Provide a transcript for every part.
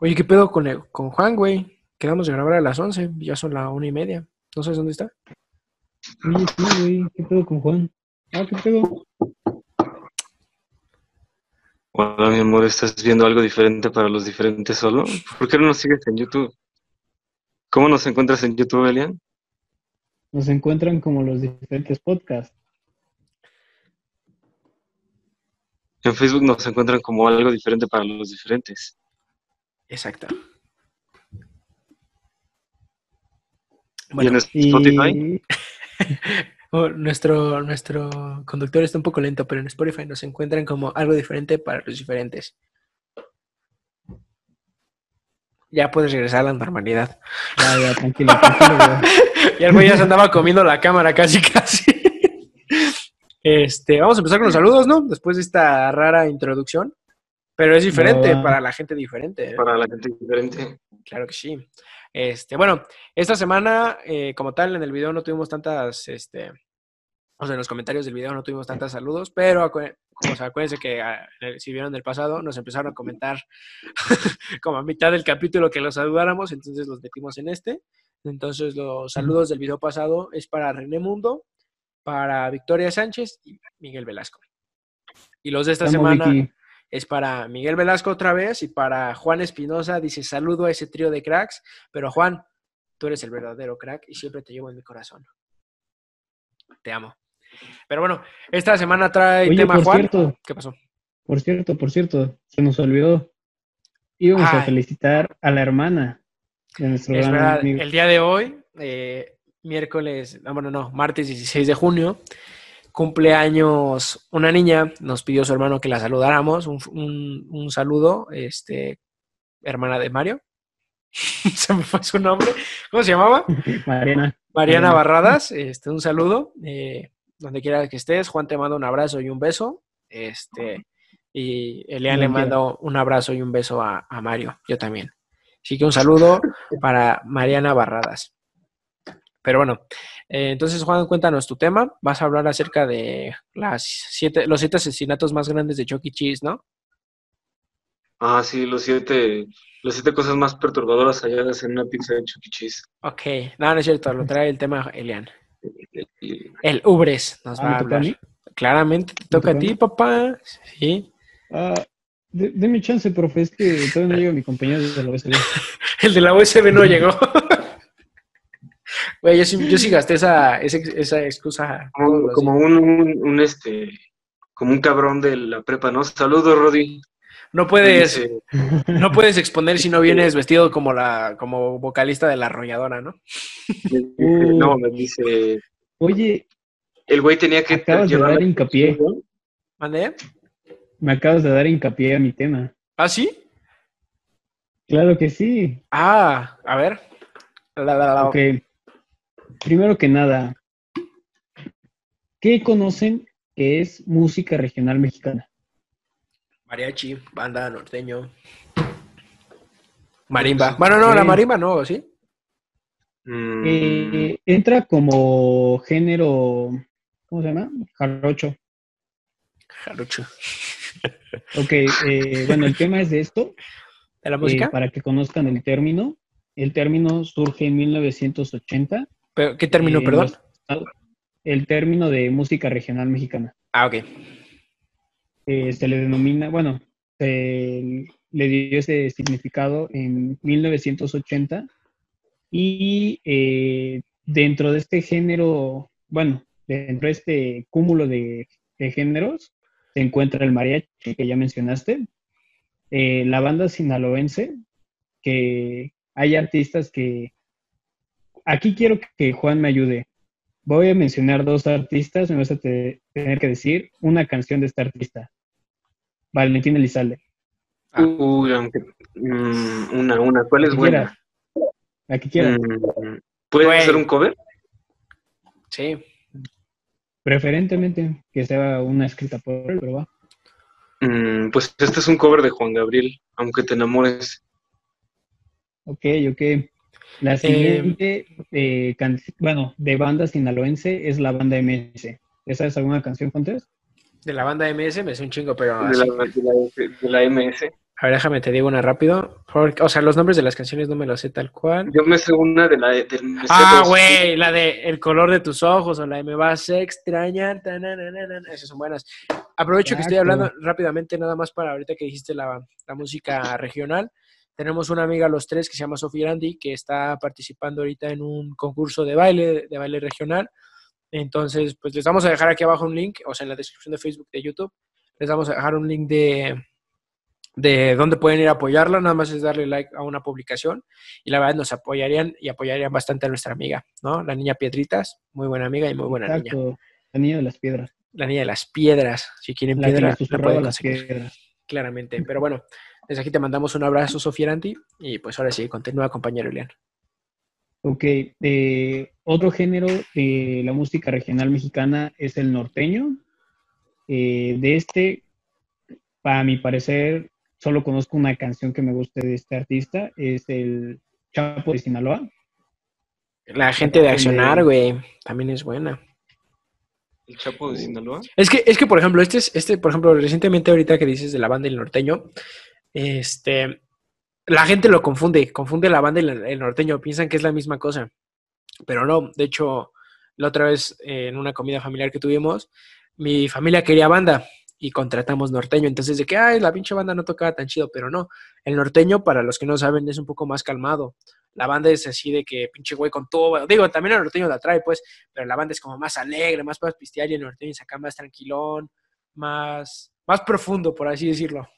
Oye, ¿qué pedo con, el- con Juan, güey? Quedamos de grabar a las 11, ya son las una y media. No sabes dónde está. Oye, sí, güey, ¿qué pedo con Juan? Ah, ¿qué pedo? Hola, mi amor, ¿estás viendo algo diferente para los diferentes solo? ¿Por qué no nos sigues en YouTube? ¿Cómo nos encuentras en YouTube, Elian? Nos encuentran como los diferentes podcasts. En Facebook nos encuentran como algo diferente para los diferentes. Exacto. ¿Y Bueno, en Spotify? Y oh, nuestro, nuestro conductor está un poco lento, pero en Spotify nos encuentran como algo diferente para los diferentes. Ya puedes regresar a la normalidad. ya, ya, tranquilo, tranquilo, güey. Y el güey ya se andaba comiendo la cámara casi, casi. Este, vamos a empezar con los saludos, ¿no? Después de esta rara introducción. Pero es diferente va. para la gente diferente. ¿eh? Para la gente diferente. Claro que sí. Este, bueno, esta semana, eh, como tal, en el video no tuvimos tantas, este, o sea, en los comentarios del video no tuvimos tantos saludos, pero o sea, acuérdense que ah, si vieron el pasado, nos empezaron a comentar como a mitad del capítulo que los saludáramos, entonces los metimos en este. Entonces, los saludos del video pasado es para René Mundo, para Victoria Sánchez y Miguel Velasco. Y los de esta Estamos, semana Vicky. Es para Miguel Velasco otra vez y para Juan Espinosa. Dice, saludo a ese trío de cracks, pero Juan, tú eres el verdadero crack y siempre te llevo en mi corazón. Te amo. Pero bueno, esta semana trae Oye, tema por Juan. cierto, ¿Qué pasó? por cierto, por cierto, se nos olvidó. Íbamos a felicitar a la hermana de nuestro Es gran verdad, amigo. el día de hoy, eh, miércoles, ah, bueno, no, martes 16 de junio, cumpleaños una niña, nos pidió su hermano que la saludáramos, un, un- un saludo, este, hermana de Mario, se me fue su nombre, ¿cómo se llamaba? Mariana. Mariana. Barradas, este, un saludo, eh, donde quiera que estés, Juan te manda un abrazo y un beso, este, y Elian le manda un abrazo y un beso a, a Mario, yo también. Así que un saludo para Mariana Barradas. Pero bueno, eh, entonces Juan, cuéntanos tu tema. Vas a hablar acerca de las siete, los siete asesinatos más grandes de Chuck E. Cheese, ¿no? Ah, sí, los siete, las siete cosas más perturbadoras halladas en una pizza de Chuck E. Cheese. Ok, no, no es cierto, lo trae el tema Elian. El Ubres nos Ah, va a ¿me toca a hablar. mí? Claramente te toca a toca a ti, papá. Sí. Ah, de- deme chance, profe, es que todavía no llega mi compañero de la USB. El de la USB no llegó. Güey, yo sí, yo sí gasté esa, esa, esa excusa. Como, un, un, un, este, como un cabrón de la prepa, ¿no? Saludos, Rodi. No puedes, Dice, no puedes exponer si no vienes vestido como la, como vocalista de la arrolladora, ¿no? no, me dice, Oye, el güey tenía que Acabas de dar hincapié. ¿Mande? me acabas de dar hincapié a mi tema. ¿Ah, sí? Claro que sí. Ah, a ver. La, la, la- Ok. Primero que nada, ¿qué conocen que es música regional mexicana? Mariachi, banda, norteño. Marimba. Bueno, no, la marimba no, ¿sí? Mm, Eh, entra como género, ¿cómo se llama? Jarocho. Jarocho. Ok, eh, bueno, el tema es de esto, ¿De la eh, música? para que conozcan el término. El término surge en 1980. Pero, ¿Qué término, eh, perdón? el término de música regional mexicana. Ah, ok. Eh, se le denomina, bueno, se le dio ese significado en 1980 y eh, dentro de este género, bueno, dentro de este cúmulo de, de géneros se encuentra el mariachi, que ya mencionaste, eh, la banda sinaloense, que hay artistas que... Aquí quiero que Juan me ayude. Voy a mencionar dos artistas, me vas a te- tener que decir una canción de este artista. Valentín Elizalde. Ah. Uy, aunque, mm, una, una, ¿cuál es buena? quieras. La que quieras. Mm, ¿Puede Güey. ser un cover? Sí. Preferentemente que sea una escrita por él, pero va. Mm, pues este es un cover de Juan Gabriel, aunque te enamores. Ok, ok. La siguiente, eh, can- bueno, de banda sinaloense es la banda MS. ¿Esa es alguna canción, Contes? De la banda MS me sé un chingo, pero De la, de la, de la MS. A ver, déjame te digo una rápido. Porque, o sea, los nombres de las canciones no me los sé tal cual. Yo me sé una de la de... Ah, güey, la de El color de tus ojos o la de Me vas a extrañar. Esas son buenas. Aprovecho que estoy Exacto. hablando rápidamente, nada más para ahorita que dijiste la, la música regional. Tenemos una amiga, los tres, que se llama Sofía Grandi, que está participando ahorita en un concurso de baile, de baile regional. Entonces, pues les vamos a dejar aquí abajo un link, o sea, en la descripción de Facebook, de YouTube, les vamos a dejar un link de, de dónde pueden ir a apoyarla, nada más es darle like a una publicación y la verdad nos apoyarían y apoyarían bastante a nuestra amiga, ¿no? La niña Piedritas, muy buena amiga y muy buena niña. Exacto. La niña de las piedras. La niña de las piedras, si quieren La piedra, la pueden conseguir, piedras. claramente. Pero bueno, desde aquí te mandamos un abrazo, Sofía Aranti, y pues ahora sí, continúa, compañero Elian. Ok, eh, otro género de la música regional mexicana es el norteño. Eh, de este, para mi parecer, solo conozco una canción que me guste de este artista, es el Chapo de Sinaloa. La gente de Accionar, güey, también es buena. ¿El Chapo de Sinaloa? Es que, es que, por ejemplo, este, es, este, por ejemplo, recientemente ahorita que dices de la banda el norteño, este, la gente lo confunde, confunde la banda y el norteño, piensan que es la misma cosa, pero no, de hecho, la otra vez eh, en una comida familiar que tuvimos, mi familia quería banda y contratamos norteño, entonces de que, ay, la pinche banda no tocaba tan chido, pero no, el norteño, para los que no saben, es un poco más calmado. La banda es así de que pinche güey con todo, digo, también el norteño la trae, pues, pero la banda es como más alegre, más para y el norteño es acá más tranquilón, más, más profundo, por así decirlo.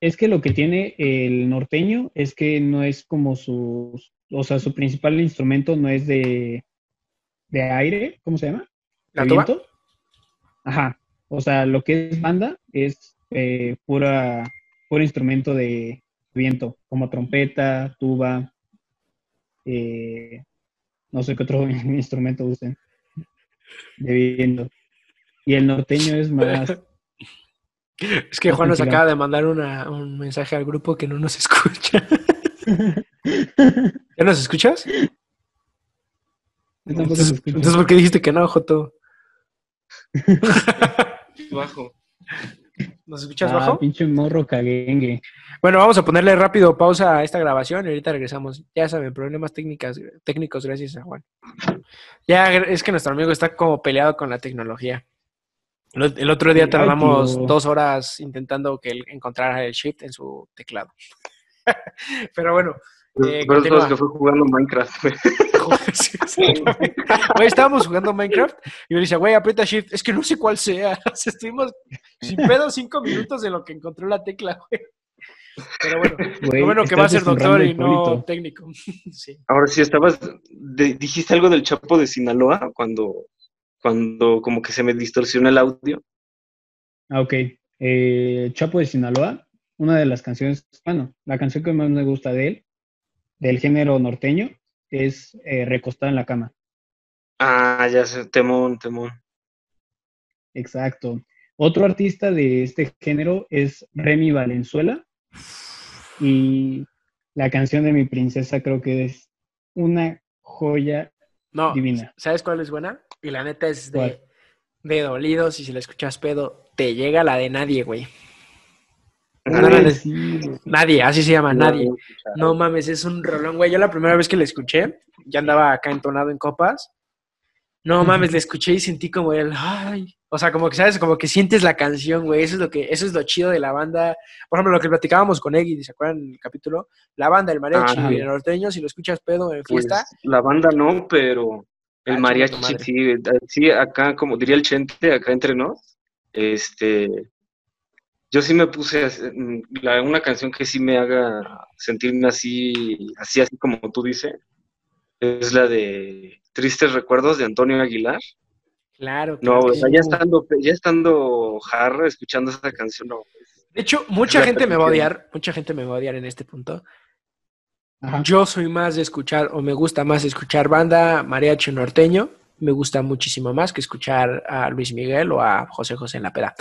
Es que lo que tiene el norteño es que no es como su, o sea, su principal instrumento no es de, de aire, ¿cómo se llama? ¿La ¿De tuba? viento? Ajá. O sea, lo que es banda es eh, pura, puro instrumento de viento, como trompeta, tuba, eh, no sé qué otro instrumento usen de viento. Y el norteño es más, Es que Juan nos acaba de mandar una- un mensaje al grupo que no nos escucha. ¿Ya nos escuchas? Escucho. entonces, ¿por qué dijiste que no, Joto? Bajo. ¿Nos escuchas Ah, bajo? pinche morro caguengue. Bueno, vamos a ponerle rápido pausa a esta grabación y ahorita regresamos. Ya saben, problemas técnicas, técnicos gracias a Juan. Ya es que nuestro amigo está como peleado con la tecnología. El otro día tardamos dos horas intentando que él encontrara el shift en su teclado. Pero bueno, Eh, Pero es continúa. que fue jugando Minecraft. Sí. Güey, estábamos jugando Minecraft y yo le decía, güey, aprieta Shift. Es que no sé cuál sea. Estuvimos sin pedo cinco minutos de lo que encontró la tecla, güey. Pero bueno, lo bueno que va a ser doctor y no técnico. Sí. Ahora sí, estabas, de- dijiste algo del Chapo de Sinaloa cuando, cuando como que se me distorsionó el audio. Ah, ok. Eh, Chapo de Sinaloa, una de las canciones, bueno, la canción que más me gusta de él, del género norteño, es eh, Recostada en la cama. Ah, ya sé, temón, temón. Exacto. Otro artista de este género es Remy Valenzuela. Y la canción de mi princesa creo que es una joya No, divina. ¿sabes cuál es buena? Y la neta es ¿Cuál? de, de dolidos y si la escuchas pedo, te llega la de nadie, güey. Sí. Nadie, así se llama, nadie. No, mames, es un rolón, güey. Yo la primera vez que la escuché, ya andaba acá entonado en copas. No mames, la escuché y sentí como el, ay, o sea, como que sabes, como que sientes la canción, güey. Eso es lo que, eso es lo chido de la banda. Por ejemplo, lo que platicábamos con Eggy, ¿se acuerdan el capítulo? La banda, el mariachi Ah, y el norteño, si lo escuchas pedo en Pues, fiesta, la banda no, pero el chinga mariachi sí, eh, sí, acá, como diría el Chente, acá entre nos, este, yo sí me puse a mm, la- una canción que sí me haga sentirme así, así, así como tú dices, es la de Tristes Recuerdos de Antonio Aguilar. claro. No, claro o que sea, ya estando, ya estando jarra escuchando esa canción, no. De hecho, mucha gente me va a odiar, mucha gente me va a odiar en este punto. Ajá. Yo soy más de escuchar, o me gusta más escuchar banda mariachi norteño. Me gusta muchísimo más que escuchar a Luis Miguel o a José José en la peda.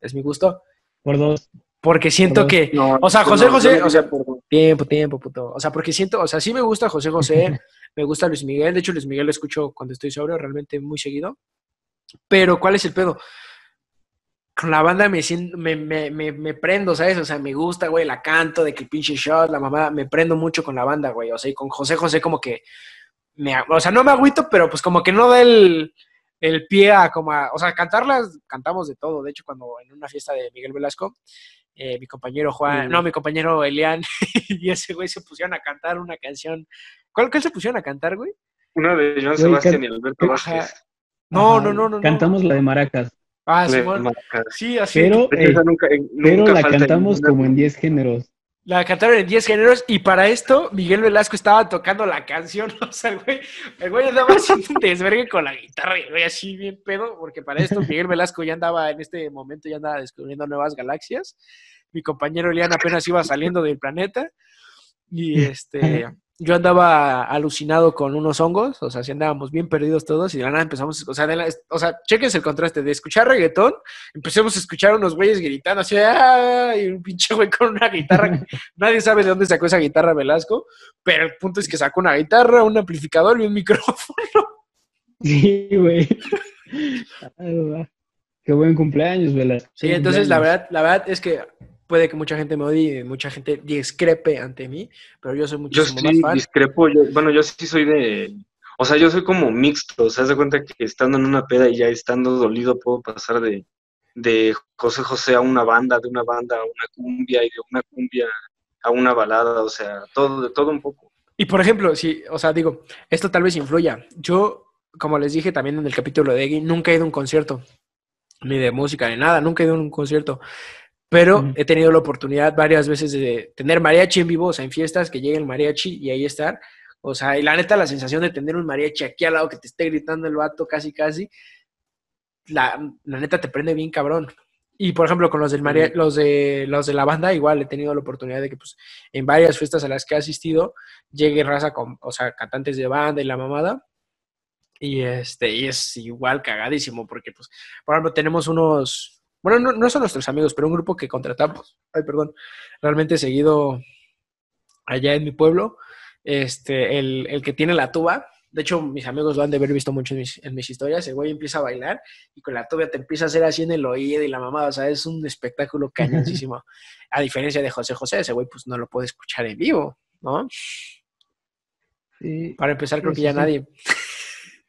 Es mi gusto. Por dos. Porque siento que. No, O sea, José no, José, o sea- por- Tiempo, tiempo, puto. O sea, porque siento, o sea, sí me gusta José José, me gusta Luis Miguel. De hecho, Luis Miguel lo escucho cuando estoy sobrio, realmente muy seguido. Pero, ¿cuál es el pedo? Con la banda me, siento, me, me, me, me prendo, ¿sabes? O sea, me gusta, güey, la canto de que el pinche shot, la mamá, me prendo mucho con la banda, güey. O sea, y con José José como que, me, o sea, no me agüito, pero pues como que no da el, el pie a como a, o sea, cantarlas, cantamos de todo. De hecho, cuando en una fiesta de Miguel Velasco, eh, mi compañero Juan, Mm. no, mi compañero Elian y ese güey se pusieron a cantar una canción. ¿Cuál, cuál se pusieron a cantar, güey? Una de Joan Sebastián y Alberto. Vázquez. No, no, no, no. no. Cantamos la de Maracas, Ah. Maracas. Sí, así. pero, eh, nunca, pero nunca la cantamos ninguna. como en 10 géneros. La cantaron en 10 géneros y para esto Miguel Velasco estaba tocando la canción. O sea, el güey, el güey andaba haciendo un desvergue con la guitarra y el güey así bien pedo, porque para esto Miguel Velasco ya andaba en este momento, ya andaba descubriendo nuevas galaxias. Mi compañero Elian apenas iba saliendo del planeta y este, yo andaba alucinado con unos hongos, o sea, sí andábamos bien perdidos todos y de la nada empezamos, o sea, de la- o sea, chequense el contraste de escuchar reggaetón, empezamos a escuchar unos güeyes gritando así, ¡ah! y un pinche güey con una guitarra Nadie sabe de dónde sacó esa guitarra Velasco, pero el punto es que sacó una guitarra, un amplificador y un micrófono. Sí, güey. Va. Qué buen cumpleaños, Velasco. Sí, entonces la verdad, la verdad es que puede que mucha gente me odie, mucha gente discrepe ante mí, pero yo soy Yo muchísimo sí más fan. discrepo, yo- bueno, yo sí soy de, o sea, yo soy como mixto, o sea, haz de cuenta que estando en una peda y ya estando dolido puedo pasar de, de José José a una banda, de una banda a una cumbia y de una cumbia a una balada, o sea, todo, de todo un poco. Y por ejemplo, si, o sea, digo, esto tal vez influya. Yo, como les dije también en el capítulo de Eggy, nunca he ido a un concierto, ni de música, ni nada, nunca he ido a un concierto. Pero he tenido la oportunidad varias veces de tener mariachi en vivo, o sea, en fiestas, que llegue el mariachi y ahí estar. O sea, y la neta, la sensación de tener un mariachi aquí al lado que te esté gritando el vato casi, casi, la, la neta te prende bien cabrón. Y por ejemplo, con los del Ujú. los de los de la banda, igual he tenido la oportunidad de que pues en varias fiestas a las que he asistido, llegue raza con, o sea, cantantes de banda y la mamada. Y este, y es igual cagadísimo, porque pues, por ejemplo, tenemos unos, bueno, no, no son nuestros amigos, pero un grupo que contratamos, ay, perdón, realmente seguido allá en mi pueblo, este, el, el que tiene la tuba, de hecho, mis amigos lo han de haber visto mucho en mis, en mis historias, el güey empieza a bailar y con la tuba te empieza a hacer así en el oído y la mamada, o sea, es un espectáculo cañoncísimo. A diferencia de José José, ese güey pues no lo puede escuchar en vivo, ¿no? Sí. Para empezar, creo Sí, que ya sí. nadie.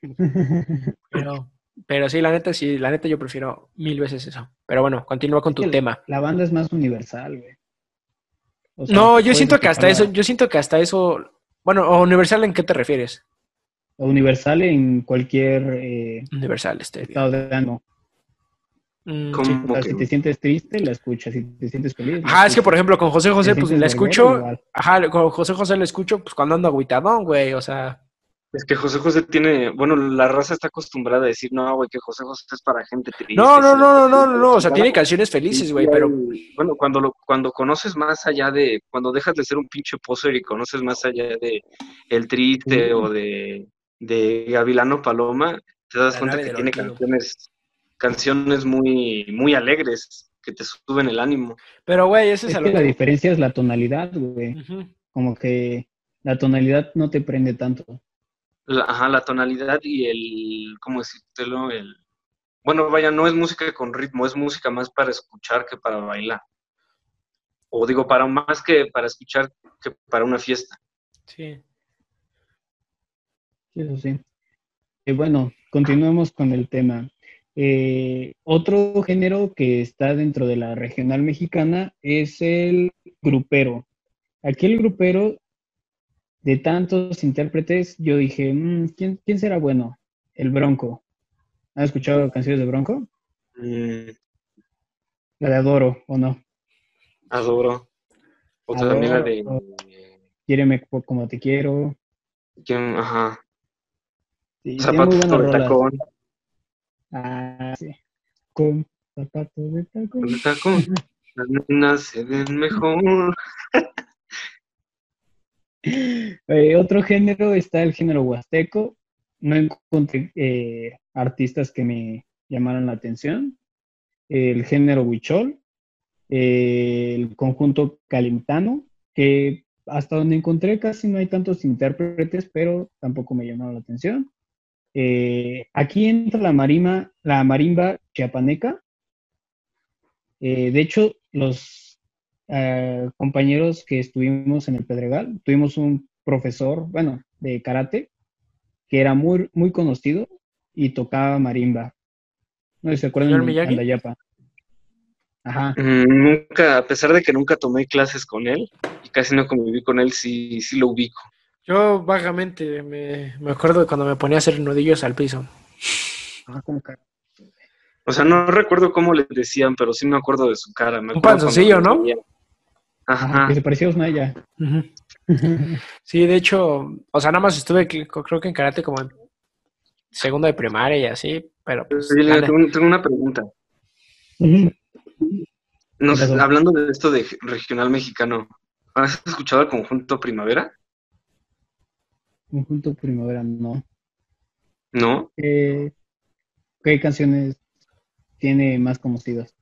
Pero, pero sí, la neta, sí, la neta yo prefiero mil veces eso. Pero bueno, continúa con tu tema. La banda es más universal, güey. O sea, No, yo siento que hasta eso, yo siento que hasta eso, bueno, o universal, ¿en qué te refieres? Universal en cualquier eh, Universal, este. estado de ánimo. Mm. O sea, que- si te sientes triste, la escuchas. Si te sientes feliz. Ajá, es que por ejemplo con José José, pues la escucho, igual. ajá, con José José la escucho, pues cuando ando aguitadón, güey, o sea, Es que José José tiene, bueno, la raza está acostumbrada a decir, no, güey, que José José es para gente triste. no, no, no, no, no, no, no, o sea, tiene canciones felices, güey, pero, Bueno, cuando, lo, cuando conoces más allá de, cuando dejas de ser un pinche poser y conoces más allá de el triste o de, de Gavilano Paloma, te das La cuenta que tiene canciones, canciones muy, muy alegres, que te suben el ánimo. pero, güey, ese es, Es que la diferencia es la tonalidad, güey. Como que la tonalidad no te prende tanto. La, ajá, la tonalidad y el, ¿cómo decírtelo? El, bueno, vaya, no es música con ritmo, es música más para escuchar que para bailar. O digo, para más que para escuchar que para una fiesta. Sí. Sí, Eso sí. Eh, bueno, continuemos con el tema. Eh, otro género que está dentro de la regional mexicana es el grupero. Aquí el grupero, de tantos intérpretes, yo dije, "Mm, ¿quién, quién será bueno? El Bronco. ¿Han escuchado canciones de Bronco? Mm, La de Adoro, ¿o no? adoro. O también la de... Adoro. Quiéreme como te quiero. ¿quién? Ajá. Sí, Zapatos de tacón. Ah, sí. Con zapatos de tacón. de tacón. Las nenas se ven mejor. Eh, otro género está el género huasteco. No encontré eh, artistas que me llamaran la atención. El género huichol, eh, el conjunto calimtano, que hasta donde encontré casi no hay tantos intérpretes, pero tampoco me llamaron la atención. Aquí entra la marima, la marimba chiapaneca, de hecho, los eh, compañeros que estuvimos en el Pedregal, tuvimos un profesor, bueno, de karate, que era muy, muy conocido y tocaba marimba. No sé si se acuerdan ¿Señor de? Andayapa. Ajá. Mm, Nunca, a pesar de que nunca tomé clases con él y casi no conviví con él, sí, sí lo ubico. Yo vagamente me, me acuerdo de cuando me ponía a hacer nudillos al piso. Ah, ¿cómo que? O sea, no recuerdo cómo le decían, pero sí me acuerdo de su cara. Me Un panzoncillo, ¿no? Ajá, que se parecía a Osnaya. Ujú. Sí, de hecho, o sea, nada más estuve, creo que en karate como en segundo de primaria y así, pero pues, tengo, tengo una pregunta. Hablando de esto de regional mexicano, ¿has escuchado el conjunto Primavera? Conjunto Primavera, no. ¿No? Eh, ¿Qué canciones tiene más conocidas?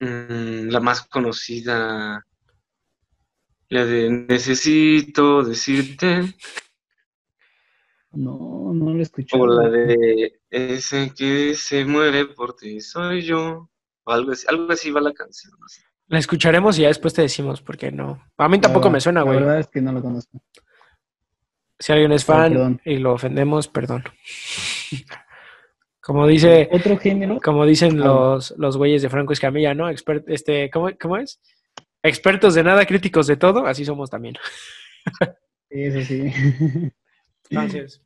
Mm, la más conocida, la de Necesito decirte, No, no lo he escuchado. o la de Ese que se muere por ti soy yo, o algo así, algo así va la canción. no sé. La escucharemos y ya después te decimos, porque no. A mí tampoco La- me suena, La güey. verdad es que no lo conozco. Si alguien es fan perdón. y lo ofendemos, perdón. Como dice, Otro género, como dicen Ah. los, los güeyes de Franco Escamilla, ¿no? Expert, este, ¿cómo, ¿Cómo es? Expertos de nada, críticos de todo, así somos también. eso sí. Entonces,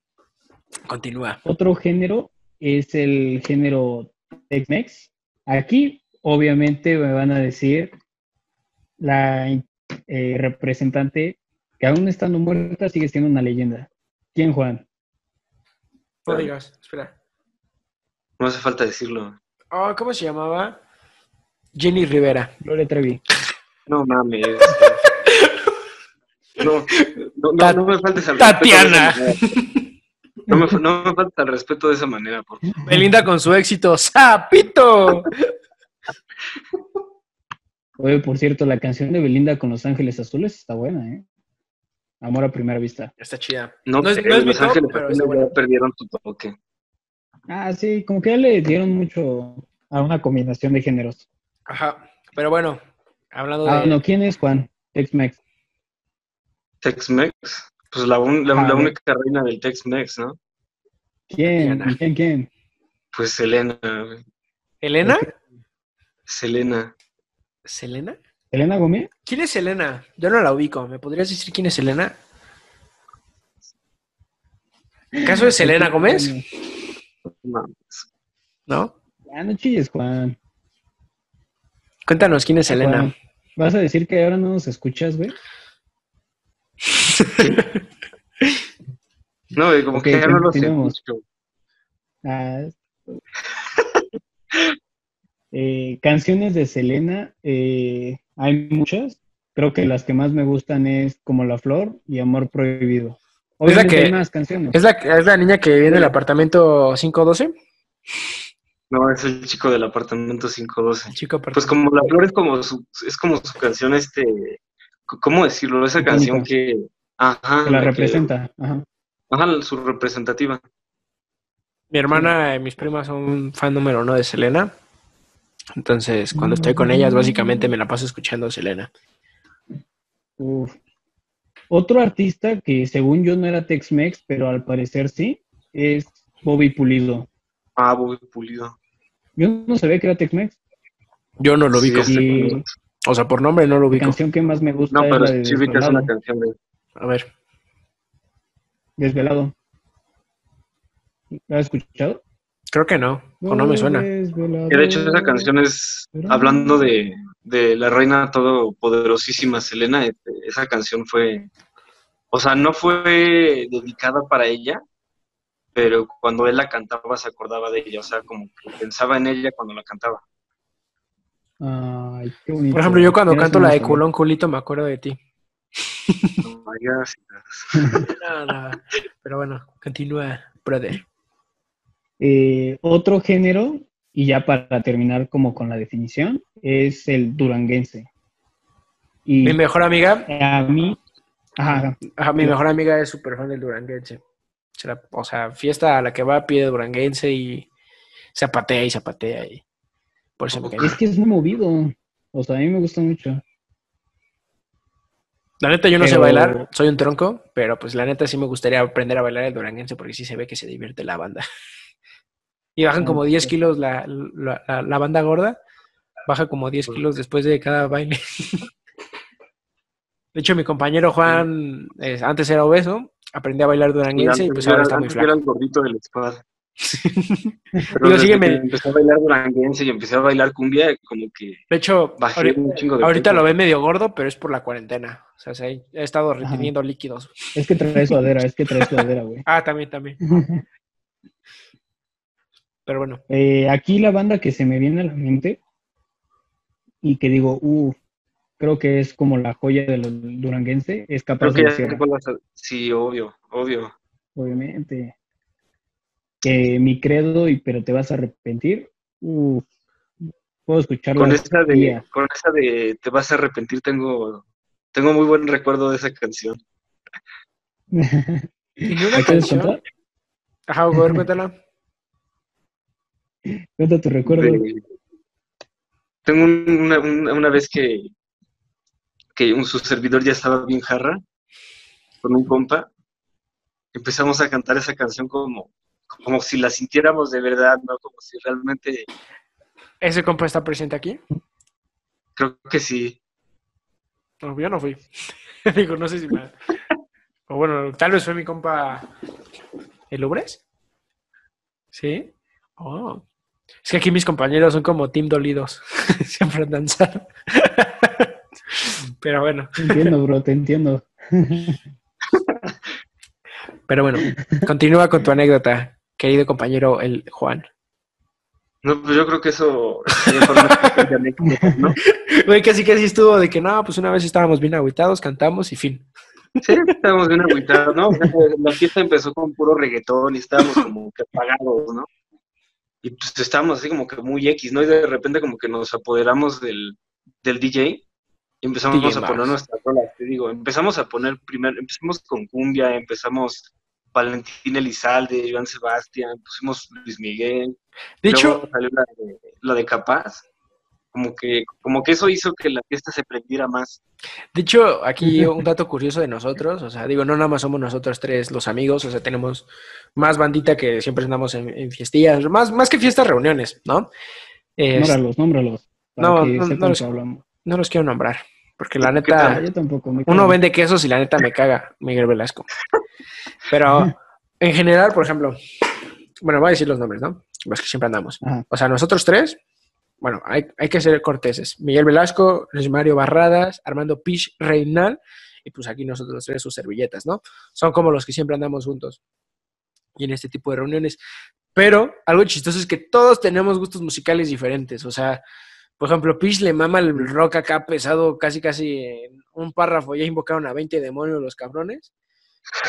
continúa. Otro género es el género Tex-Mex. Aquí, obviamente, me van a decir la eh, representante que aún estando muerta sigue siendo una leyenda. ¿Quién, Juan? No digas, espera. No hace falta decirlo. Oh, ¿Cómo se llamaba? Jenny Rivera. Gloria Trevi. No mames. No, no, no, me faltes al Tatiana. No me, no me faltes al respeto de esa manera, por favor. Belinda con su éxito, ¡Sapito! Oye, por cierto, la canción de Belinda con Los Ángeles Azules está buena, ¿eh? Amor a primera vista. Está chida. No, No es- no es mi Los top, Ángeles pero Azules está bueno. ya perdieron su toque. Ah, sí, como que ya le dieron mucho a una combinación de géneros. Ajá. Pero bueno, hablando Ah, de. no, ¿quién es Juan? Tex-Mex. Tex-Mex, pues la, un- la, Ah, la única reina del Tex-Mex, ¿no? ¿Quién? ¿Quién? ¿Quién? Pues Selena. ¿Elena? Selena. ¿Selena? ¿Elena Gómez? ¿Quién es Selena? Yo no la ubico. ¿Me podrías decir quién es Selena? ¿Caso de Selena Gómez? No, ¿No? Ah, no chilles, Juan. Cuéntanos quién es Selena. Juan, ¿Vas a decir que ahora no nos escuchas, güey? No, güey, como que ya no los escucho. Ah, eh, canciones de Selena, eh, hay muchas. Creo que las que más me gustan es Como la Flor y Amor Prohibido. Es la Obviamente que- hay más canciones. ¿Es la, ¿Es la niña que vive en el apartamento 512? No, es el chico del apartamento 512. El chico Pues como La Flor es como su, es como su canción, este, ¿cómo decirlo? Esa canción que, ajá, que la que- representa. Ajá. ajá, su representativa. Mi hermana y mis primas son fan número uno de Selena. Entonces, cuando estoy con ellas, básicamente me la paso escuchando a Selena. Uf. Otro artista que según yo no era Tex-Mex, pero al parecer sí, es Bobby Pulido. Ah, Bobby Pulido. Yo no sabía que era Tex-Mex. Yo no lo Sí, este, Y O sea, por nombre no lo la ubico. canción que más me gusta No, es pero la sí ubicas Desvelado. una canción de A ver. Desvelado. ¿La has escuchado? Creo que no. O no me suena. Desvelado. Que de hecho esa canción es, hablando de, de la reina todopoderosísima Selena, este, esa canción fue, o sea, no fue dedicada para ella, pero cuando él la cantaba se acordaba de ella, o sea, como que pensaba en ella cuando la cantaba. Ay, qué bonito. Por ejemplo, yo cuando canto la de culón culito me acuerdo de ti. No. No, no. Pero bueno, continúa, brother. Eh, otro género, y ya para terminar como con la definición, es el duranguense. Y Mi mejor amiga, a mí, ajá, ajá, mi mejor amiga es súper fan del duranguense. O sea, fiesta a la que va pide duranguense y zapatea y zapatea y por eso me cae. es que es muy movido. O sea, a mí me gusta mucho. La neta, yo no sé bailar, soy un tronco, pero pues la neta sí me gustaría aprender a bailar el duranguense porque sí se ve que se divierte la banda. Y bajan Ah, como 10 ok. kilos la, la, la- la banda gorda, baja como 10 kilos después de cada baile. De hecho, mi compañero Juan eh, antes era obeso, aprendí a bailar duranguense y pues ahora está muy antes era el gordito del squad. Pero Digo, sígueme. empecé a bailar duranguense y empecé a bailar cumbia, como que De hecho, bajé ahori- un chingo de ahorita lo ve medio gordo, pero es por la cuarentena. O sea, se- he estado Ajá. reteniendo líquidos. Es que trae sudadera, es que trae sudadera, güey. Ah, también, también. Pero bueno, Eh, aquí la banda que se me viene a la mente y que digo, uh, creo que es como la joya del duranguense, es capaz Creo que de Sí, obvio, obvio. obviamente. Mi credo, y pero te vas a arrepentir, puedo escucharla Con esa de, día. con esa de te vas a arrepentir, tengo, tengo muy buen recuerdo de esa canción. ¿y una ¿Me quieres canción? contar? Ajá, a ver, cuéntala. Cuenta tu recuerdo. De- tengo un- una, una, una vez que, que un, su servidor ya estaba bien jarra, con un compa, empezamos a cantar esa canción como, como si la sintiéramos de verdad, ¿no? Como si realmente, ¿Ese compa está presente aquí? creo que sí. No, yo no fui. Digo, no sé si me... O bueno, tal vez fue mi compa... ¿El Ubres? ¿Sí? Oh. Es que aquí mis compañeros son como team dolidos. Siempre danzar. Pero bueno, Te entiendo, bro, te entiendo. pero bueno. Continúa con tu anécdota, querido compañero el Juan. No, pues yo creo que eso ¿no? Güey, casi casi estuvo de que no, pues una vez estábamos bien agüitados, cantamos y fin. Sí, estábamos bien agüitados, ¿no? O sea, pues, la fiesta empezó con puro reggaetón y estábamos como que apagados, ¿no? Y pues estábamos así como que muy X, ¿no? Y de repente como que nos apoderamos del, del DJ empezamos DJ a poner nuestras rolas, te digo, empezamos a poner primero, empezamos con cumbia, empezamos Valentín Elizalde, Joan Sebastián, pusimos Luis Miguel, De hecho, salió la de, la de Capaz, como que, como que eso hizo que la fiesta se prendiera más. De hecho, aquí un dato curioso de nosotros, o sea, digo, no nada más somos nosotros tres los amigos, o sea, tenemos más bandita que siempre andamos en, en fiestillas, más, más que fiestas, reuniones, ¿no? Es- Nómbralos, nómbralos. Para No, que no, no los- hablamos. no los quiero nombrar, porque la ¿Qué neta, Ah, yo tampoco. me uno vende quesos y la neta me caga Miguel Velasco. Pero en general, por ejemplo, bueno, voy a decir los nombres, ¿no? Los que siempre andamos. Ajá. O sea, nosotros tres, bueno, hay, hay que ser corteses. Miguel Velasco, Luis Mario Barradas, Armando Pish Reinal, y pues aquí nosotros tres sus servilletas, ¿no? Son como los que siempre andamos juntos. Y en este tipo de reuniones. Pero algo chistoso es que todos tenemos gustos musicales diferentes. O sea, por ejemplo, Pish le mama el rock acá pesado, casi casi en un párrafo. Ya invocaron a 20 demonios los cabrones.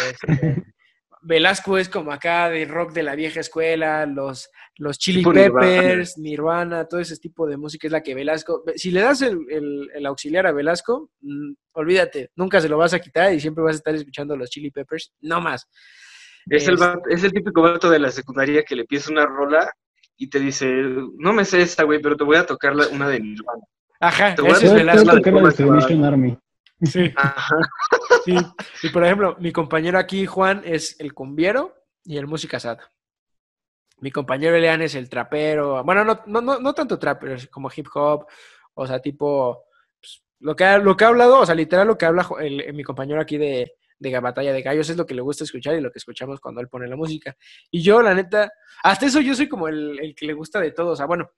Este, Velasco es como acá de rock de la vieja escuela, los, los Chili Nirvana. Peppers, Nirvana. todo ese tipo de música es la que Velasco. Si le das el, el- el auxiliar a Velasco, mm, olvídate, nunca se lo vas a quitar y siempre vas a estar escuchando los Chili Peppers, no más. Es el, Es- vato- es el típico vato de la secundaria que le pides una rola y te dice, no me sé esta, güey, pero te voy a tocar la- una de Nirvana. Ajá, Te voy a Velasco. la que tocar la de Army. Sí, Ajá. sí. Y por ejemplo, mi compañero aquí, Juan, es el cumbiero y el música sad. Mi compañero Elian es el trapero. Bueno, no, no, no, no tanto trapero, es como hip hop, o sea, tipo. pues, lo, que ha, lo que ha hablado, o sea, literal, lo que habla el- el- mi compañero aquí de, de Batalla de Gallos es lo que le gusta escuchar y lo que escuchamos cuando él pone la música. Y yo, la neta, hasta eso yo soy como el, el que le gusta de todo, o sea, bueno,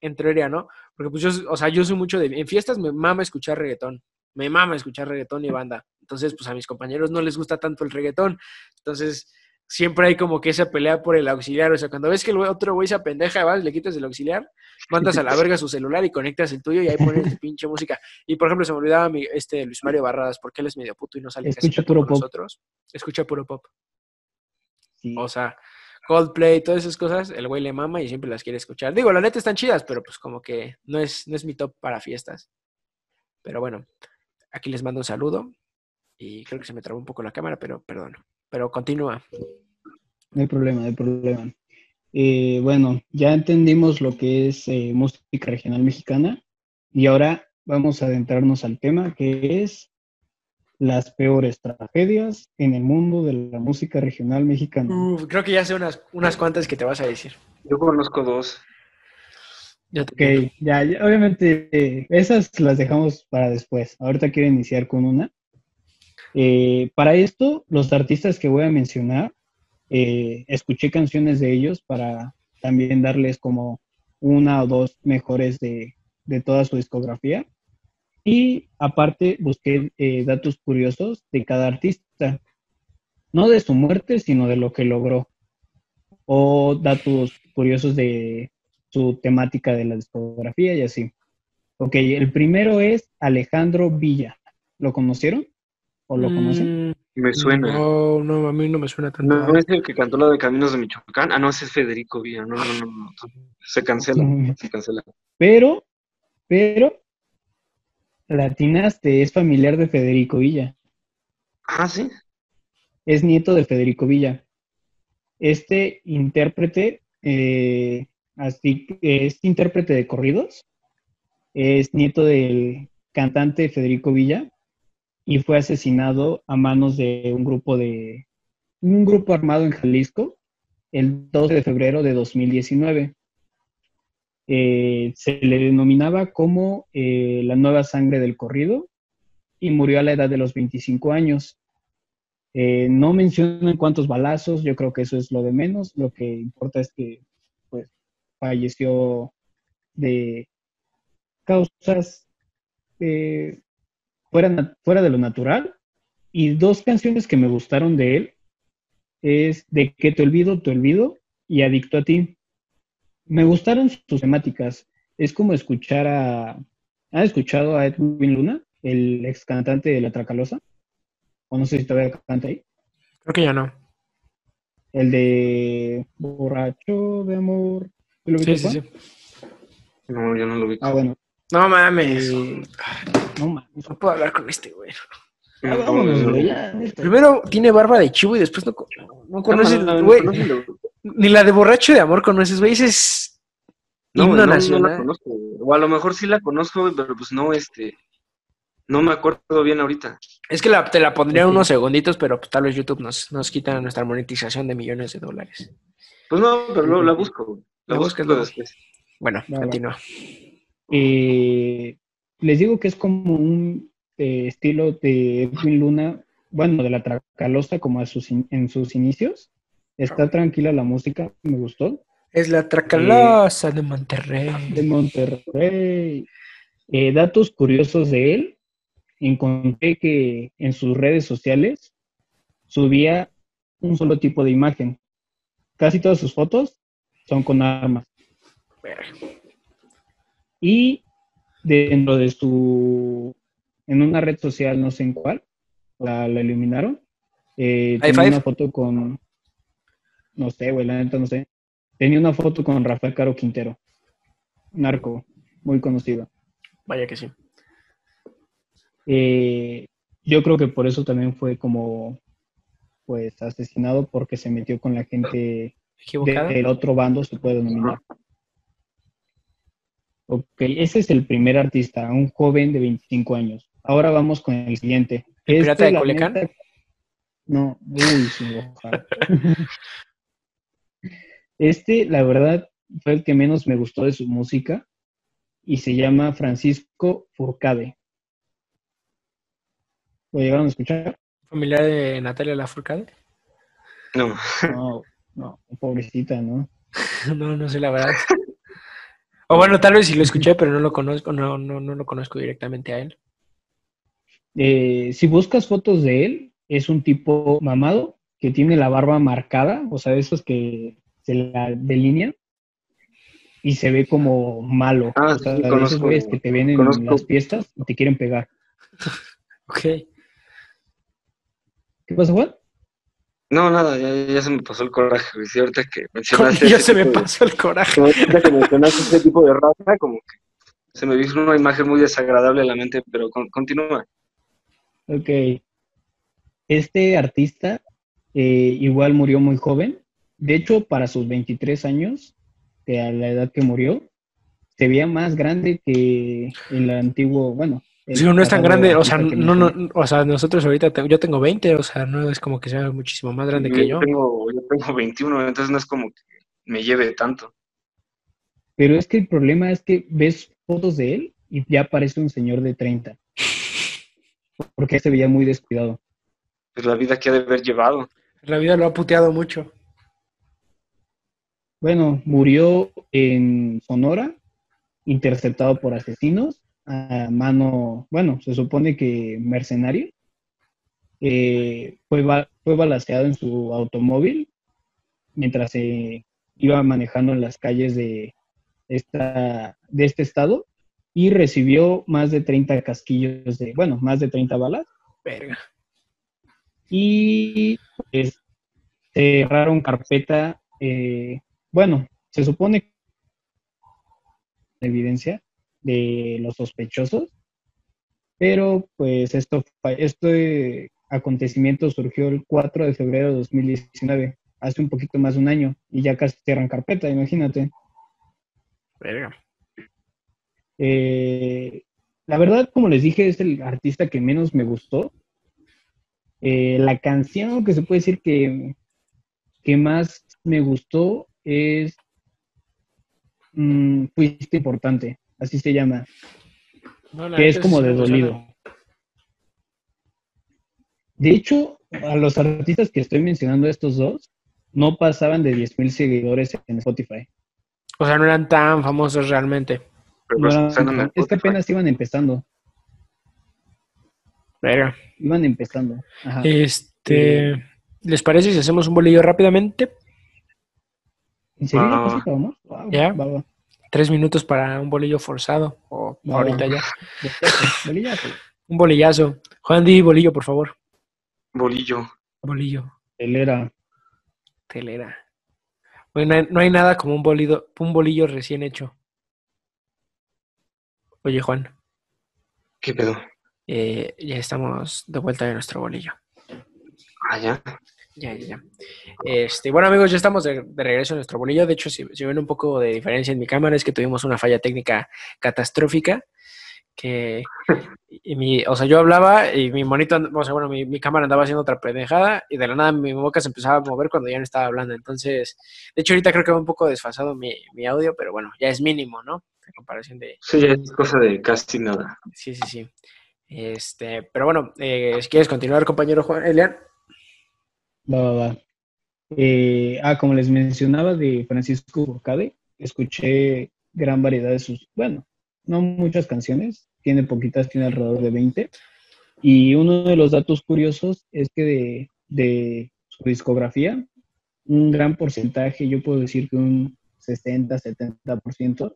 en teoría, ¿no? Porque pues yo, o sea, yo soy mucho de... En fiestas me mama escuchar reggaetón, me mama escuchar reggaetón y banda. Entonces, pues a mis compañeros no les gusta tanto el reggaetón. Entonces, siempre hay como que esa pelea por el auxiliar. O sea, cuando ves que el otro güey se apendeja, vas, le quitas el auxiliar, mandas a la verga su celular y conectas el tuyo y ahí pones tu pinche música. Y por ejemplo, se me olvidaba mi, este Luis Mario Barradas, porque él es medio puto y no sale casi Escucha puro con pop. nosotros. Escucha puro pop. Sí. O sea, Coldplay, todas esas cosas, el güey le mama y siempre las quiere escuchar. Digo, la neta están chidas, pero pues como que no es, no es mi top para fiestas. Pero bueno, aquí les mando un saludo. Y creo que se me trabó un poco la cámara, pero perdón. Pero continúa. No hay problema, no hay problema. Eh, bueno, ya entendimos lo que es eh, música regional mexicana y ahora vamos a adentrarnos al tema que es las peores tragedias en el mundo de la música regional mexicana. Uf, creo que ya sé unas, unas cuantas que te vas a decir. Yo conozco dos. Yo Ok, ya, ya, obviamente eh, esas las dejamos para después. Ahorita quiero iniciar con una. Eh, para esto, los artistas que voy a mencionar, eh, escuché canciones de ellos para también darles como una o dos mejores de, de toda su discografía. Y aparte busqué eh, datos curiosos de cada artista, no de su muerte, sino de lo que logró. O datos curiosos de su temática de la discografía y así. Ok, el primero es Alejandro Villa. ¿Lo conocieron? ¿O lo conocen? Mm, Me suena. No, no, a mí no me suena tanto. No, es el que cantó la de Caminos de Michoacán. Ah, no, ese es Federico Villa. No, no, no, no. Se cancela, se cancela. Pero, pero, latinaste, es familiar de Federico Villa. Ah, sí. Es nieto de Federico Villa. Este intérprete, eh, así, que es intérprete de corridos, es nieto del cantante Federico Villa y fue asesinado a manos de un grupo de un grupo armado en Jalisco el 12 de febrero de 2019. Eh, se le denominaba como eh, la nueva sangre del corrido y murió a la edad de los 25 años. Eh, no mencionan cuántos balazos, yo creo que eso es lo de menos. Lo que importa es que pues, falleció de causas eh, fuera, de lo natural. Y dos canciones que me gustaron de él es De que te olvido, te olvido y Adicto a ti. Me gustaron sus temáticas. Es como escuchar a... ¿Han escuchado a Edwin Luna, el ex cantante de La Tracalosa? O no sé si todavía canta ahí. Creo que ya no. El de Borracho de Amor. ¿Sí lo Sí, sí, sí. No, yo no lo vi. Ah, bueno. No mames. Eh, no mames. No puedo hablar con este güey. Ah, vámonos, güey, no. ya, neta. Primero tiene barba de chivo y después no, no conoces, No, no, no, güey. no, no, no. Ni la de borracho de amor conoces, güey. Ese es No, himno no, no la nacional. conozco. O a lo mejor sí la conozco, güey, pero pues no, este, no me acuerdo bien ahorita. Es que la- te la pondría unos segunditos, pero pues, tal vez YouTube nos, nos quita nuestra monetización de millones de dólares. Pues no, pero lo- la busco, güey. La La busco buscas luego. después. Bueno, continúa. Eh, les digo que es como un eh, estilo de Edwin Luna, bueno, de la Tracalosa como a sus in- en sus inicios. Está tranquila la música, me gustó. Es la Tracalosa de Monterrey. De Monterrey. Eh, datos curiosos de él. Encontré que en sus redes sociales subía un solo tipo de imagen. Casi todas sus fotos son con armas. Y dentro de su, en una red social, no sé en cuál, la, la eliminaron. Eh, tenía five. una foto con, no sé, güey, la neta no sé. Tenía una foto con Rafael Caro Quintero, narco, muy conocido. Vaya que sí. Eh, yo creo que por eso también fue como, pues, asesinado porque se metió con la gente del otro bando, se puede denominar. Ok, ese es el primer artista, un joven de 25 años. Ahora vamos con el siguiente. ¿El pirata de la Culiacán? neta- No, uy, sí. Este, la verdad, fue el que menos me gustó de su música y se llama Francisco Furcade. ¿Lo llegaron a escuchar? ¿Familiar de Natalia Lafourcade? No. No, no, pobrecita, ¿no? no, no sé la verdad. O bueno, tal vez sí lo escuché, pero no lo conozco, no, no, no lo conozco directamente a él. Eh, si buscas fotos de él, es un tipo mamado que tiene la barba marcada, o sea, de esos que se la delinean y se ve como malo. Ah, o sea, sí, conozco- güeyes que te ven en conozco. las fiestas y te quieren pegar. Ok. ¿Qué pasa, Juan? No, nada, ya, ya se me pasó el coraje, güey. Sí, ahorita que mencionaste. ya se me de- pasó el coraje. ahorita que mencionaste ese tipo de raza, como que se me vino una imagen muy desagradable a la mente, pero con- continúa. Ok. Este artista eh, igual murió muy joven. De hecho, para sus 23 años, de a la edad que murió, se veía más grande que el antiguo, bueno. Sí, no es tan grande, o sea, no, no, o sea, nosotros ahorita, te- yo tengo 20, o sea, no es como que sea muchísimo más grande que yo. Tengo, yo tengo 21, entonces no es como que me lleve tanto. Pero es que el problema es que ves fotos de él y ya parece un señor de 30. Porque se veía muy descuidado. Pues la vida que ha de haber llevado. La vida lo ha puteado mucho. Bueno, murió en Sonora, interceptado por asesinos a mano, bueno, se supone que mercenario. Eh, fue, fue balaceado en su automóvil mientras se iba manejando en las calles de, esta, de este estado y recibió más de 30 casquillos de, bueno, más de 30 balas Verga. y pues, cerraron carpeta. eh, bueno, se supone que evidencia de los sospechosos, pero pues esto, este acontecimiento surgió el 4 de febrero de 2019, hace un poquito más de un año, y ya casi cierran carpeta, imagínate. Verga. Eh, la verdad, como les dije, es el artista que menos me gustó. Eh, la canción que se puede decir que, que más me gustó es mm, Fuiste Importante, así se llama, No, que es como de dolido. De hecho, a los artistas que estoy mencionando, estos dos, no pasaban de 10.000 seguidores en Spotify. O sea, no eran tan famosos realmente. Pero No eran- es que apenas iban empezando, Verga. iban empezando. Ajá. Este, ¿les parece si hacemos un bolillo rápidamente? ¿En serio? Ah. Wow, Ya. va, va. Tres minutos para un bolillo forzado. O ahorita ya. Bolillazo. Un bolillazo. Juan Di, bolillo, por favor. Bolillo. Bolillo. Él era. Telera. Bueno, no hay, no hay nada como un bolillo, un bolillo recién hecho. Oye, Juan, ¿Qué pedo? eh, ya estamos de vuelta de nuestro bolillo. Ah, ya. Ya, ya, ya. Este, bueno, amigos, ya estamos de, de regreso a nuestro bolillo. De hecho, si, si ven un poco de diferencia en mi cámara, es que tuvimos una falla técnica catastrófica. Que, y mi, o sea, yo hablaba y mi monito, o sea, bueno, mi, mi cámara andaba haciendo otra pendejada y de la nada mi boca se empezaba a mover cuando ya no estaba hablando. Entonces, de hecho, ahorita creo que va un poco desfasado mi, mi audio, pero bueno, ya es mínimo, ¿no? En comparación de, Sí, ya es cosa de casi nada. Sí, sí, sí. Este, pero bueno, eh, si quieres continuar, compañero Juan Elian. Va. Eh, ah, como les mencionaba de Francisco Burcade, escuché gran variedad de sus, bueno, no muchas canciones, tiene poquitas, tiene alrededor de 20. Y uno de los datos curiosos es que de, de su discografía, un gran porcentaje, yo puedo decir que un 60, 70%,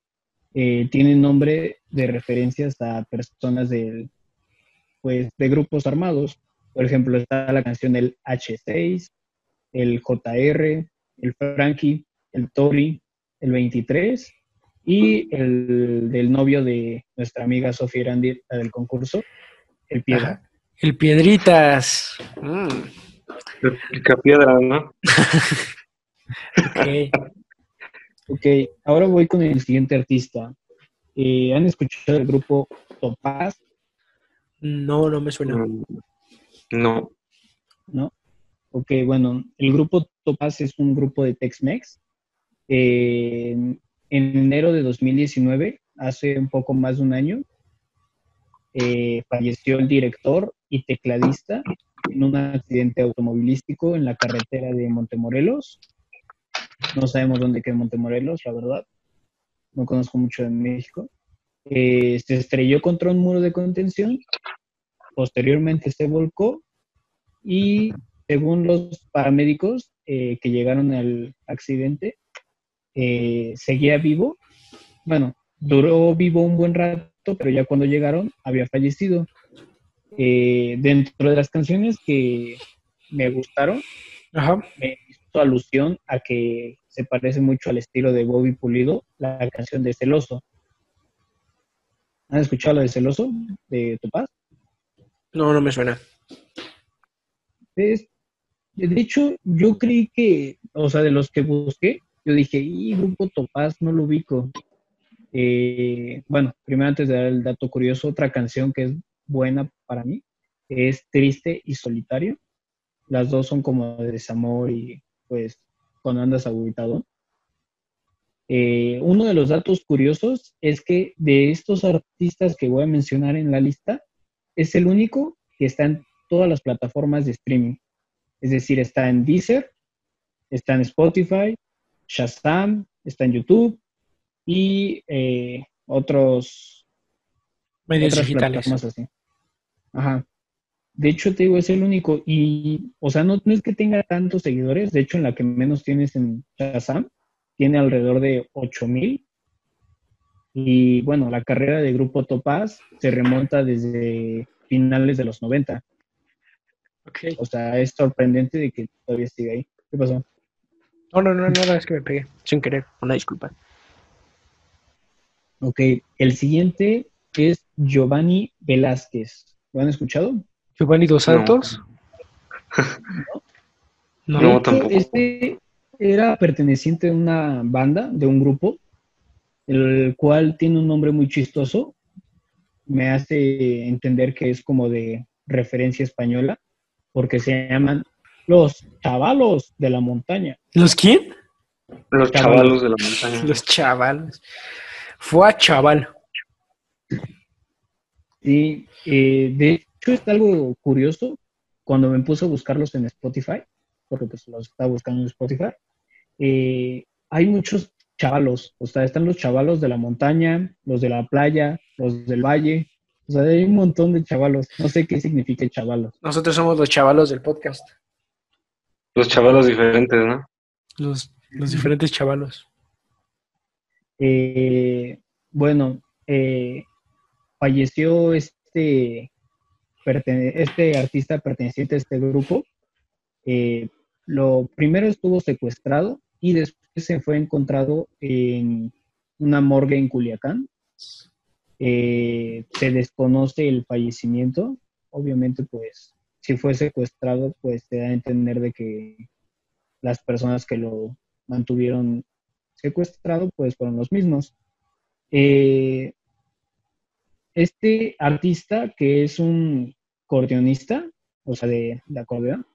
eh, tiene nombre de referencias a personas del, pues, de grupos armados. Por ejemplo, está la canción del H6, el JR, el Frankie, el Tori, el 23 y el del novio de nuestra amiga Sofía Erandi, la del concurso, el Piedra. Ajá. El Piedritas. Mm, Pica piedra, ¿no? ok. Ok, ahora voy con el siguiente artista. Eh, ¿Han escuchado el grupo Topaz? No, no me suena. No. ¿No? Ok, bueno, el grupo Topaz es un grupo de Tex-Mex. Eh, en enero de 2019, hace un poco más de un año, eh, falleció el director y tecladista en un accidente automovilístico en la carretera de Montemorelos. No sabemos dónde queda Montemorelos, la verdad. No conozco mucho de México. Eh, se estrelló contra un muro de contención. Posteriormente se volcó y según los paramédicos eh, que llegaron al accidente, eh, seguía vivo. Bueno, duró vivo un buen rato, pero ya cuando llegaron había fallecido. Eh, dentro de las canciones que me gustaron, Ajá. me hizo alusión a que se parece mucho al estilo de Bobby Pulido, la canción de Celoso. ¿Han escuchado la de Celoso de Topaz? No, no me suena. De hecho, yo creí que, o sea, de los que busqué, yo dije, y Grupo Topaz no lo ubico. Eh, bueno, primero antes de dar el dato curioso, otra canción que es buena para mí es Triste y Solitario. Las dos son como de desamor y pues cuando andas agüitado. Eh, uno de los datos curiosos es que de estos artistas que voy a mencionar en la lista, es el único que está en todas las plataformas de streaming. Es decir, está en Deezer, está en Spotify, Shazam, está en YouTube y eh, otros medios digitales. Así. Ajá. De hecho, te digo, es el único. Y, o sea, no, no es que tenga tantos seguidores. De hecho, en la que menos tienes en Shazam, tiene alrededor de 8000. Y bueno, la carrera de Grupo Topaz se remonta desde finales de los 90. Okay. O sea, es sorprendente de que todavía siga ahí. ¿Qué pasó? No, no, no, no, es que me pegué. Sin querer, una disculpa. Ok, el siguiente es Giovanni Velázquez. ¿Lo han escuchado? Giovanni Dos Santos. No, no, tampoco. Este era perteneciente a una banda, de un grupo, el cual tiene un nombre muy chistoso. Me hace entender que es como de referencia española, porque se llaman los chavalos de la montaña. ¿Los quién? Los chavalos de la montaña. Los chavalos. Fue a chaval. Sí, eh, de hecho es algo curioso. Cuando me puse a buscarlos en Spotify, porque pues los estaba buscando en Spotify, eh, hay muchos chavalos. O sea, están los chavalos de la montaña, los de la playa, los del valle. O sea, hay un montón de chavalos. No sé qué significa chavalos. Nosotros somos los chavalos del podcast. Los chavalos diferentes, ¿no? Los, los diferentes chavalos. Eh, bueno, eh, falleció este, este artista perteneciente a este grupo. Eh, lo primero estuvo secuestrado y después se fue encontrado en una morgue en Culiacán. se desconoce el fallecimiento. Obviamente, pues, si fue secuestrado, pues te da a entender de que las personas que lo mantuvieron secuestrado, pues fueron los mismos. Eh, este artista, que es un cordeonista, o sea, de, acordeón,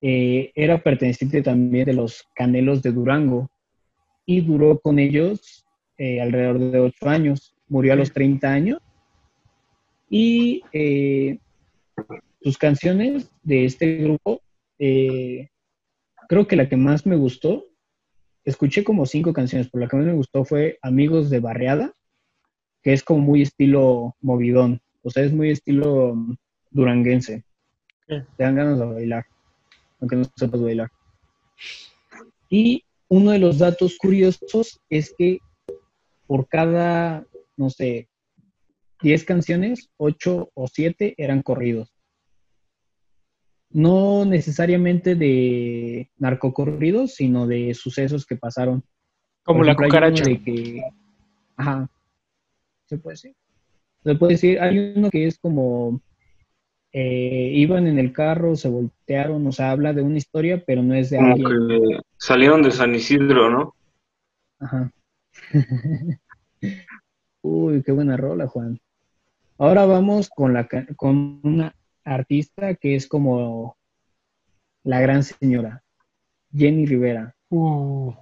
eh, era perteneciente también de los Canelos de Durango y duró con ellos eh, alrededor de ocho años. Murió a los 30 años y sus canciones de este grupo, creo que la que más me gustó escuché como cinco canciones, pero la que más me gustó fue Amigos de Barreada, que es como muy estilo movidón, o sea, es muy estilo duranguense. Te dan ganas de bailar, aunque no sepas bailar. Y uno de los datos curiosos es que por cada, no sé, 10 canciones, 8 o 7 eran corridos no necesariamente de narcocorridos, sino de sucesos que pasaron. Como la cucaracha. que, ajá, se puede decir. Se puede decir, hay uno que es como, eh, iban en el carro, se voltearon, o sea, habla de una historia, pero no es de como Que salieron de San Isidro, ¿no? Ajá. Uy, qué buena rola, Juan. Ahora vamos con, la, con una artista que es como la gran señora, Jenny Rivera. Uh.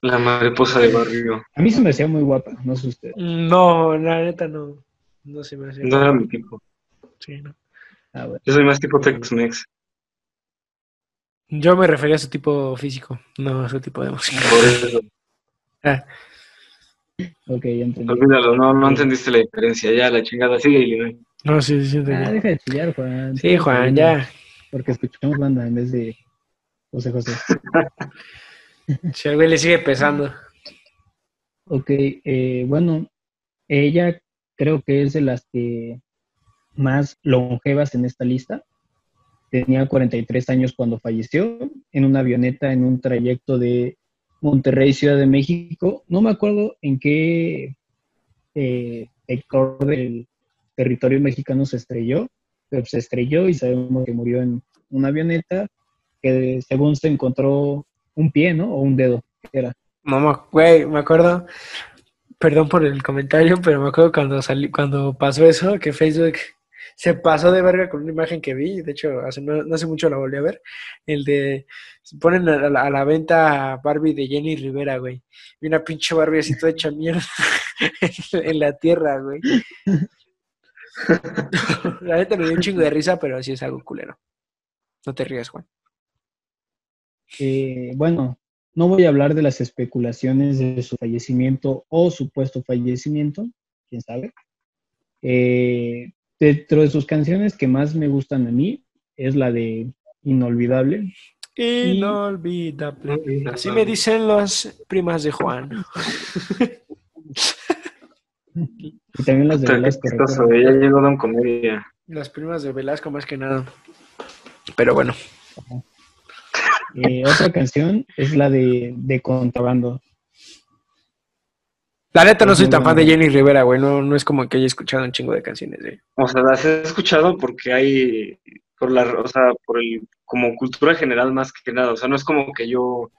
La mariposa de barrio. A mí se me hacía muy guapa, no sé usted. No, la neta no. No se me hacía. No era mi tipo. Sí, no. Ah, Yo soy más tipo Tex-Mex. Yo me refería a su tipo físico, no a su tipo de música. Por eso. Ah. Ok, ya entendí. Olvídalo, no, no entendiste la diferencia. Ya, la chingada, sigue y no, sí, sí. Ah, deja de chillar, Juan. Sí, Juan, ya. Porque escuchamos banda en vez de José José. si al güey le sigue pesando. Ok, eh, bueno, ella creo que es de las que más longevas en esta lista. Tenía 43 años cuando falleció en una avioneta en un trayecto de Monterrey, Ciudad de México. No me acuerdo en qué eh, sector del, territorio mexicano se estrelló, pero se estrelló y sabemos que murió en una avioneta que según se encontró un pie, ¿no? O un dedo, ¿qué era? No, güey, me acuerdo. perdón por el comentario, pero me acuerdo cuando salí, cuando pasó eso, que Facebook se pasó de verga con una imagen que vi, de hecho, hace, no, hace mucho la volví a ver, el de, ponen a la, a la venta Barbie de Jenny Rivera, güey, y una pinche Barbie así toda hecha mierda en la tierra, güey. la neta me dio un chingo de risa, pero sí es algo culero. No te rías, Juan. Eh, bueno, no voy a hablar de las especulaciones de su fallecimiento o supuesto fallecimiento, quién sabe. Eh, dentro de sus canciones que más me gustan a mí es la de Inolvidable. Inolvidable. Así me dicen las primas de Juan. Y también las de qué Velasco. ya llegó Comedia. Las primas de Velasco más que nada. Pero bueno. Eh, otra canción es la de, de Contrabando. La neta no soy tan fan de. Jenny Rivera, güey. No, no es como que haya escuchado un chingo de canciones de O sea, las he escuchado porque hay, por la, o sea, por el, como cultura general más que nada. O sea, no es como que yo,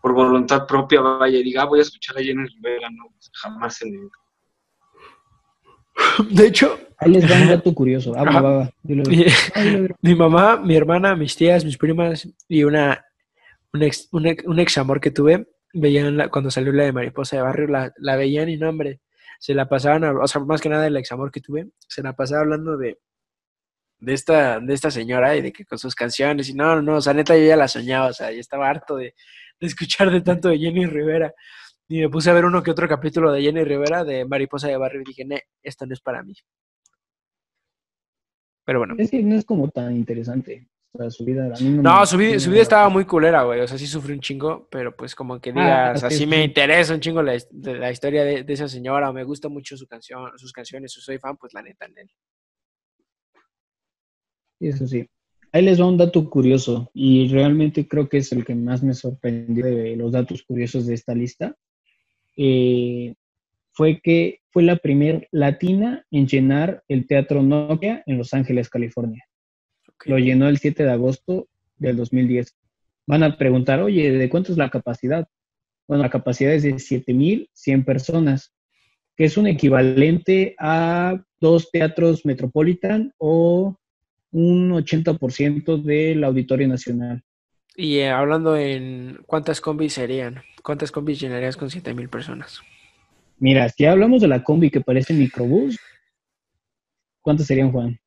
por voluntad propia, vaya y diga, ah, voy a escuchar a Jenny Rivera, no, jamás en mi De hecho, Ahí les va un dato curioso. Ah, va, va, va. Dilo, mi, dilo. Mi mamá, mi hermana, mis tías, mis primas y una un ex, un ex, un ex amor que tuve, veían la- cuando salió la de Mariposa de Barrio, la, la veían y no, hombre, se la pasaban, o sea, más que nada el ex amor que tuve, se la pasaba hablando de, de esta, de esta señora y de que con sus canciones, y no, no, no, o sea, neta yo ya la soñaba, o sea, ya estaba harto de, de escuchar de tanto de Jenny Rivera. Y me puse a ver uno que otro capítulo de Jenny Rivera de Mariposa de Barrio y dije, "Ne, esto no es para mí. Pero bueno. Es que no es como tan interesante. Sea, su vida. A mí no, No, me- su vida, su vida da- estaba muy culera, güey. O sea, sí sufrí un chingo, pero pues como que Ah, digas, así me sí. interesa un chingo la, la historia de, de esa señora, o me gusta mucho su canción, sus canciones, o soy fan, pues la neta, él. Eso sí. Ahí les va un dato curioso y realmente creo que es el que más me sorprendió de los datos curiosos de esta lista. Eh, fue que fue la primer latina en llenar el Teatro Nokia en Los Ángeles, California. Lo llenó el 7 de agosto del 2010. Van a preguntar, oye, ¿de cuánto es la capacidad? Bueno, la capacidad es de 7.100 personas, que es un equivalente a dos teatros Metropolitan o un 80% del Auditorio Nacional. Y eh, hablando en cuántas combis serían, cuántas combis llenarías con 7000 personas. Mira, si hablamos de la combi que parece microbús, ¿cuántos serían, Juan?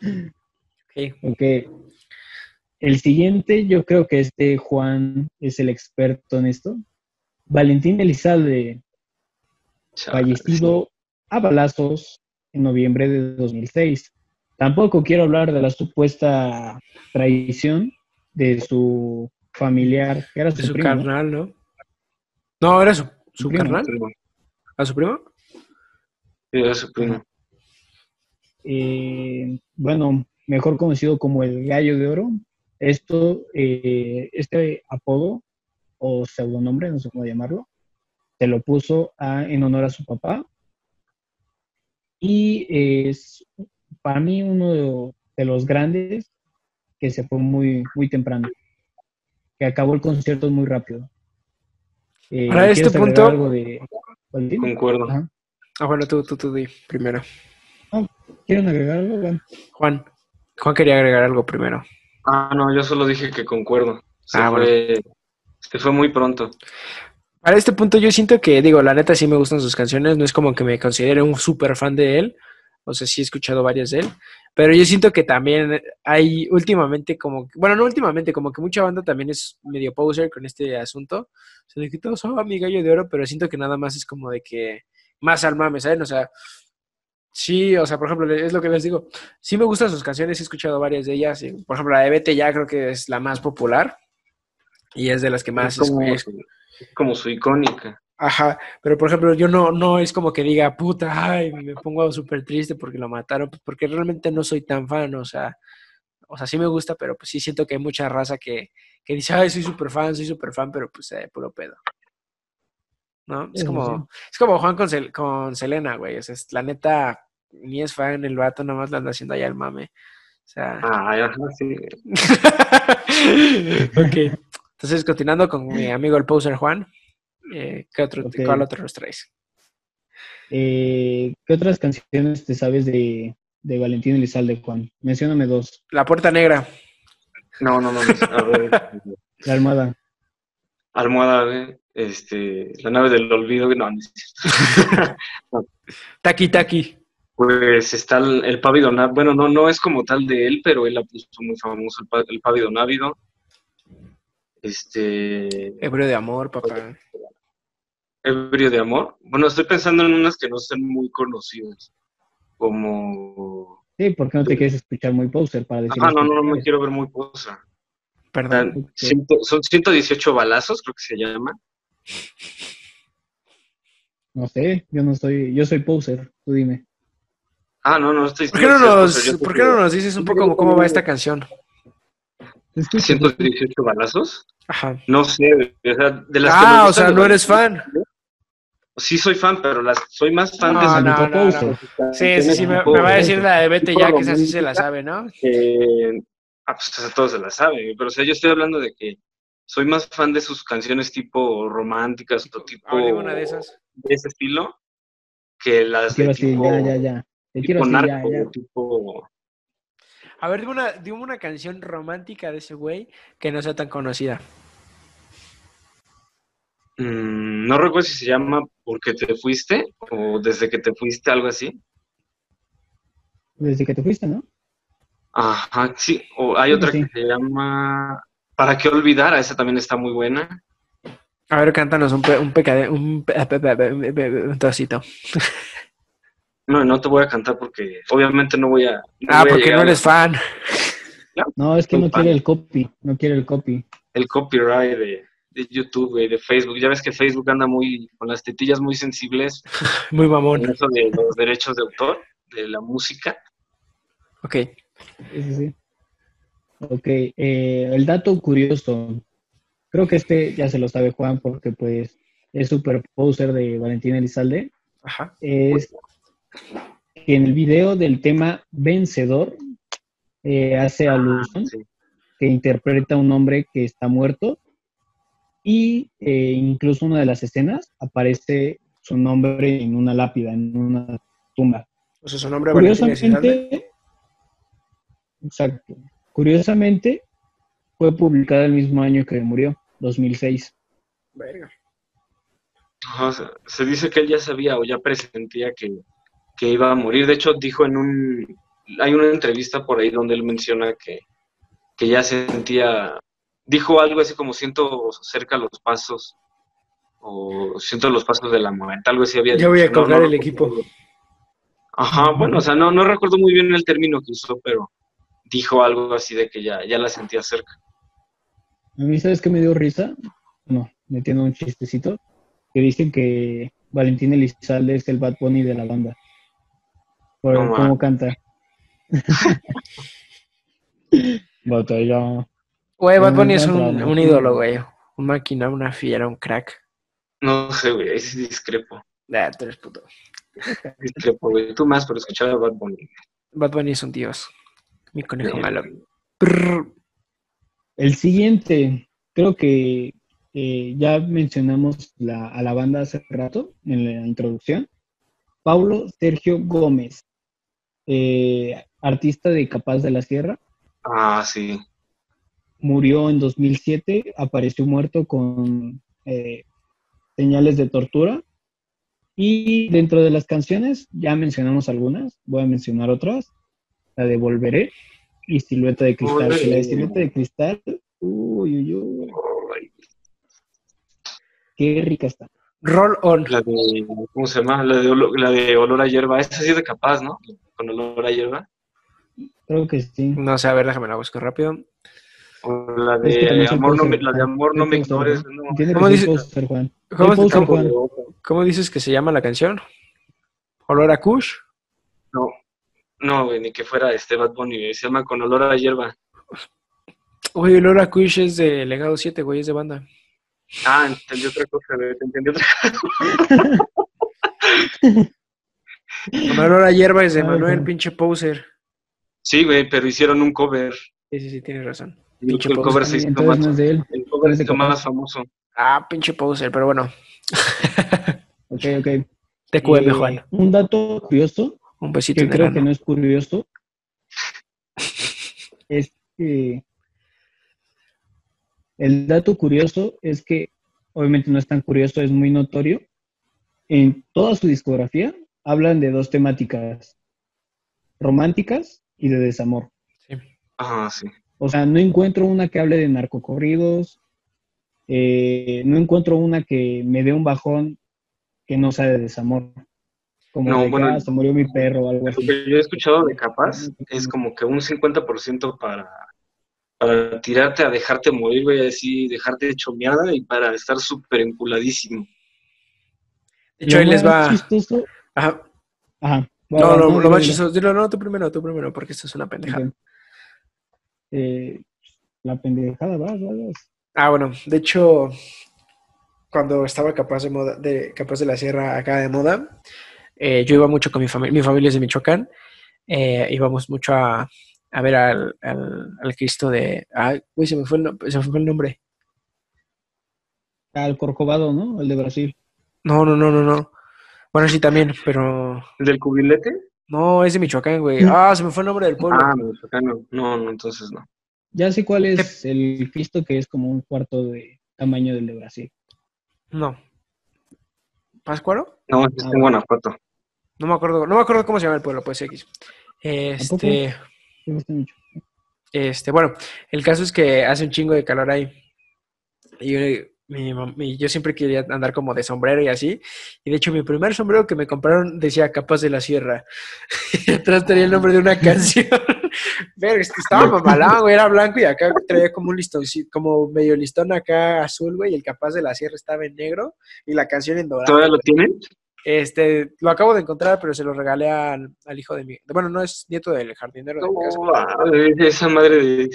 Ok. Ok. El siguiente, yo creo que este Juan es el experto en esto. Valentín Elizalde, fallecido a balazos en noviembre de 2006. Tampoco quiero hablar de la supuesta traición de su familiar, que era su, De su carnal, ¿no? No, era su, su Su carnal. ¿A su primo? Sí, era su primo. Eh, bueno, mejor conocido como el Gallo de Oro. Esto, eh, este apodo o pseudonombre, no sé cómo llamarlo, se lo puso a- en honor a su papá. Y es para mí uno de, de los grandes que se fue muy, muy temprano, que acabó el concierto muy rápido. Eh, Para ¿quieres este punto- algo de? Concuerdo. Ajá. Ah, bueno, tú, tú, tú di primero. ¿Quieren agregar algo? Bueno. Juan. Juan quería agregar algo primero. Ah, no, yo solo dije que concuerdo. Se, Ah, bueno. se fue muy pronto. Para este punto yo siento que, digo, la neta sí me gustan sus canciones, no es como que me considere un súper fan de él, o sea, sí he escuchado varias de él, pero yo siento que también hay últimamente como, que- bueno, no últimamente, como que mucha banda también es medio poser con este asunto, o sea, de que todos son mi gallo de oro, pero siento que nada más es como de que más al mame, ¿saben? O sea, sí, o sea, por ejemplo, es lo que les digo, sí me gustan sus canciones, he escuchado varias de ellas, por ejemplo, la de Vete ya creo que es la más popular, y es de las que más es, como, es como su icónica. Ajá, pero por ejemplo, yo no, no es como que diga, puta, ay, me pongo súper triste porque lo mataron, pues, porque realmente no soy tan fan, o sea, o sea, sí me gusta, pero pues sí siento que hay mucha raza que, que dice, ay, soy súper fan, soy súper fan, pero pues eh, puro pedo. ¿No? Es como, sí. es como Juan con, Sel- con Selena, güey, o sea, es- la neta, ni es fan, el vato nada más la anda haciendo allá el mame. O sea, Ah, ajá, sí. ok. Entonces, continuando con mi amigo el poser Juan, eh, ¿qué otro, Ok. ¿cuál otro nos traes? Eh, ¿Qué otras canciones te sabes de, de Valentín Elizalde, Juan? Mencióname dos. La Puerta Negra. No, no, no. no, A ver, La almohada. almohada, güey, este, la nave del olvido, no, no es cierto. Taki Taki. Pues está el, el pávido návido, bueno, no, no es como tal de él, pero él la puso muy famoso, el, el pávido návido. Este, Ebrio de amor, papá. ebrio de amor. Bueno, estoy pensando en unas que no sean muy conocidas, como... Sí, ¿por qué no te quieres escuchar muy poser para decir? Ajá, no, no, no me quiero ver muy posa. Perdón. Son 118 balazos, creo que se llama. No sé, yo no soy, yo soy poser, tú dime. Ah, no, no, estoy ¿Por qué no diciendo nos, ¿por qué no nos dices un poco cómo va esta canción? Te escucho, te escucho. 118 balazos. Ajá. No sé, o sea, de las que Ah, o gustan sea, no eres fan. Sí soy fan, pero las soy más fan No, de no, su no, no. Sí, sí, sí, me, va a decir la de Vete ya, que esa sí se la sabe, ¿no? Eh, ah, pues a todos se la saben, pero o sea, yo estoy hablando de que soy más fan de sus canciones tipo románticas o tipo A ver, dime una de esas. de ese estilo que las de así, tipo, ya, ya, ya. Te tipo narco, ya. tipo A ver, dime una, dime una canción romántica de ese güey que no sea tan conocida. mm, no recuerdo si se llama Porque te fuiste o Desde que te fuiste, algo así. Desde que te fuiste, ¿no? Ajá, sí, o hay otra que se llama Para qué olvidar, esa también está muy buena. A ver, cántanos un, pe, un, pecade- un, pe- un trocito. No, no te voy a cantar porque obviamente no voy a. no Ah, voy porque no eres fan. No, es que no fan. quiere el copy, no quiere el copy. el copyright de, de YouTube, güey, de Facebook. Ya ves que Facebook anda muy con las tetillas muy sensibles Muy en mamón. eso de los derechos de autor, de la música. Ok. Sí, sí, sí. Ok, eh, el dato curioso. Creo que este ya se lo sabe Juan porque pues es super poser de Valentín Elizalde. Ajá. Es que en el video del tema Vencedor eh, hace alusión Sí. que interpreta a un hombre que está muerto y eh, incluso una de las escenas aparece su nombre en una lápida, en una tumba. O sea, su nombre Valentín Elizalde. Curiosamente, exacto. Curiosamente, fue publicada el mismo año que murió, 2006. Verga. Ajá, se, se dice que él ya sabía o ya presentía que, que iba a morir. De hecho, dijo en un. Hay una entrevista por ahí donde él menciona que, que ya sentía. Dijo algo así como siento cerca los pasos. O siento los pasos de la muerte. Algo así había Ya voy a dicho. No, colgar no el equipo. Ajá, bueno, o sea, no, no recuerdo muy bien el término que usó, pero dijo algo así de que ya, ya la sentía cerca. A mí, ¿sabes qué me dio risa? No, metiendo un chistecito, que dicen que Valentín Elizalde es el Bad Bunny de la banda. Por No, cómo man. canta. Botella. Güey, Bad Bunny es un, un ídolo, güey. Un máquina, una fiera, un crack. No sé, güey, ahí sí discrepo. Ah, tú eres puto. Discrepo, güey. Tú más, pero escuchaba a Bad Bunny. Bad Bunny es un dios. Mi conejo malo. El siguiente, creo que eh, ya mencionamos la- a la banda hace rato en la introducción. Paulo Sergio Gómez, eh, artista de Capaz de la Sierra, Ah, sí. murió en 2007, apareció muerto con eh, señales de tortura. Y dentro de las canciones, ya mencionamos algunas, voy a mencionar otras, la de Volveré y Silueta de Cristal. Que la de Silueta de Cristal, uy, uy, uy, qué rica está. Roll on. La de, ¿cómo se llama? La de, olo- la de olor a hierba. Esa sí es de capaz, ¿no? Con olor a hierba. Creo que sí. No sé, a ver, déjame la busco rápido. O la Es que de también soy amor no la de amor no me ignores. No, ¿Cómo que dice- poser, Juan. ¿Cómo- cómo- Juan. ¿Cómo dices que se llama la canción? ¿Olor a Kush? No, güey, ni que fuera este Bad Bunny. güey, Se llama con olor a hierba. Uy, Olor a Kush es de Legado 7, güey, es de banda. Ah, entendí otra cosa, güey. te Entendí otra Olor a Hierba es de Ay, Manuel, pinche poser. Sí, güey, pero hicieron un cover. Sí, sí, sí, tienes razón. Pinche el poser. cover se hizo más, no es de él. el cover youtuber es el más famoso. Ah, pinche poser, pero bueno. Ok, ok. TQM, Eh, Juan. Un dato curioso, Un besito que en el creo que no es curioso, es que el dato curioso es que, obviamente no es tan curioso, es muy notorio. En toda su discografía hablan de dos temáticas, románticas y de desamor. Ah, sí. O sea, no encuentro una que hable de narcocorridos, eh, no encuentro una que me dé un bajón que no sea de desamor. Como No, de bueno, "Ah, se murió mi perro o algo Lo así. que yo he escuchado de Capaz es como que un 50% para, para tirarte a dejarte morir, voy a decir, dejarte hecho mierda y para estar súper enculadísimo. De hecho, Lo ahí les va. chistoso- Ajá. Ajá. No, va, no, lo más dilo. chistoso. Dilo, no, tú primero, tú primero, porque esto es una pendejada. Eh, la pendejada, vas, vas. Ah, bueno, de hecho, cuando estaba capaz de moda, de capaz de la sierra acá de moda, eh, yo iba mucho con mi familia, mi familia es de Michoacán, eh, íbamos mucho a, a ver al, al, al Cristo de, ay, güey, se me fue el, no- se me fue el nombre. Al Corcovado, ¿no? El de Brasil. No, no, no, no, no. Bueno, sí también, pero ¿El del cubilete? no, es de Michoacán, güey. Ah, se me fue el nombre del pueblo. Ah, no, acá no. No, no, entonces no. Ya sé cuál es el Cristo que es como un cuarto de tamaño del de Brasil. No. ¿Páscuaro? No, es Ah, en Guanajuato. No me acuerdo, no me acuerdo cómo se llama el pueblo, pues X. Este. Este, bueno, el caso es que hace un chingo de calor ahí. Y yo, mi mam- mi- yo siempre quería andar como de sombrero y así. Y de hecho, mi primer sombrero que me compraron decía Capaz de la Sierra. Y atrás tenía el nombre de una canción. Pero estaba mamalón, güey, era blanco y acá traía como un listoncito, como medio listón acá azul, güey. Y el Capaz de la Sierra estaba en negro y la canción en dorado. ¿Todavía lo tienen? Este, lo acabo de encontrar, pero se lo regalé al, al hijo de mi. Bueno, no es nieto del jardinero de mi casa. Esa madre de-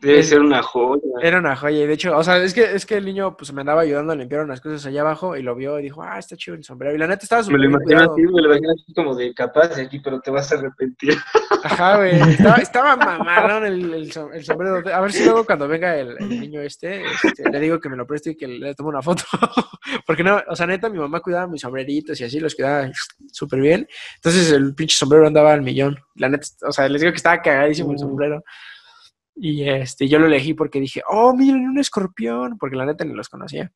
debe ser una joya. Era una joya, y de hecho, o sea, es que, es que el niño pues me andaba ayudando a limpiar unas cosas allá abajo y lo vio y dijo, ah, está chido el sombrero. Y la neta estaba Me súper lo bien imagino así, me lo imagino así como de capaz de aquí, pero te vas a arrepentir. Ajá, güey. Estaba, estaba el, el, som- el sombrero. A ver si luego cuando venga el, el niño este, este, le digo que me lo preste y que le tome una foto. Porque no, o sea, neta, mi mamá cuidaba mis sombreritos y así los cuidaba súper bien. Entonces el pinche sombrero andaba al millón. La neta, o sea, les digo que estaba cagadísimo el Uh. sombrero. Y este, yo lo elegí porque dije, oh, miren, un escorpión. Porque la neta ni los conocía.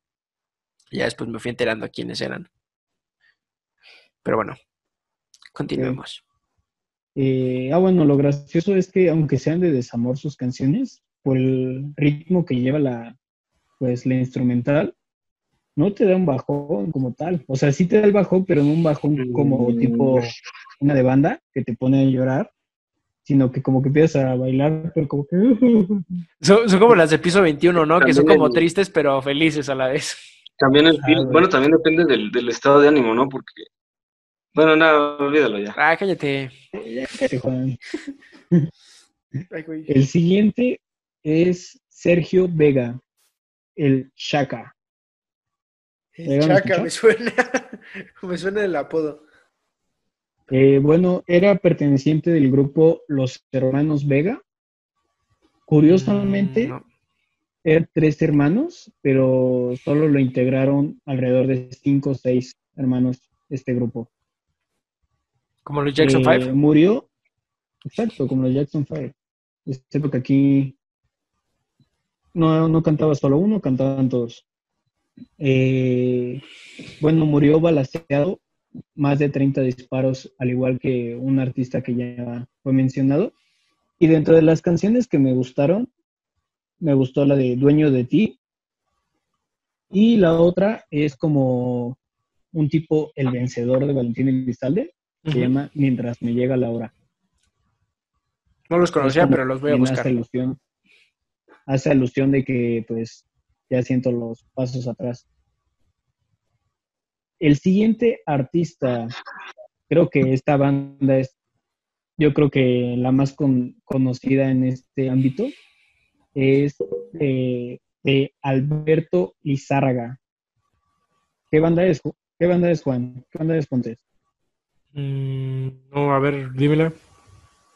Y ya después me fui enterando quiénes eran. Pero bueno, continuemos. Eh, ah, bueno, lo gracioso es que aunque sean de desamor sus canciones, por el ritmo que lleva la, pues, la instrumental, no te da un bajón como tal. O sea, sí te da el bajón, pero no un bajón como Mm. tipo una de banda que te pone a llorar, sino que como que empiezas a bailar, pero como que... Son, son como las de piso 21, ¿no? Que son También como el- tristes, pero felices a la vez. También el Ah, bueno, también depende del, del estado de ánimo, ¿no? Porque, bueno, nada, olvídalo ya. Ah, cállate. Ya cállate, Juan. Ay, güey. El siguiente es Sergio Vega, el Shaka. El ¿Ya lo Chaca, me suena. me suena el apodo. Eh, bueno, era perteneciente del grupo Los Hermanos Vega. Curiosamente, Mm, no. eran tres hermanos, pero solo lo integraron alrededor de cinco o seis hermanos este grupo. Como los Jackson Eh, 5. Murió, exacto, como los Jackson 5. Excepto que aquí no, no cantaba solo uno, cantaban todos. Eh, bueno, murió balaseado, más de 30 disparos, al igual que un artista que ya fue mencionado. Y dentro de las canciones que me gustaron, me gustó la de Dueño de ti. Y la otra es como un tipo El Vencedor de Valentín Elizalde, se llama Mientras me llega la hora. No los conocía, pero los voy a buscar. Hace alusión, hace alusión de que pues ya siento los pasos atrás. El siguiente artista, creo que esta banda es, yo creo que la más con- conocida en este ámbito, es eh, de Alberto Lizárraga. ¿Qué banda es? ¿Qué banda es Juan? ¿Qué banda es Pontes? Mm, no, a ver, dímela.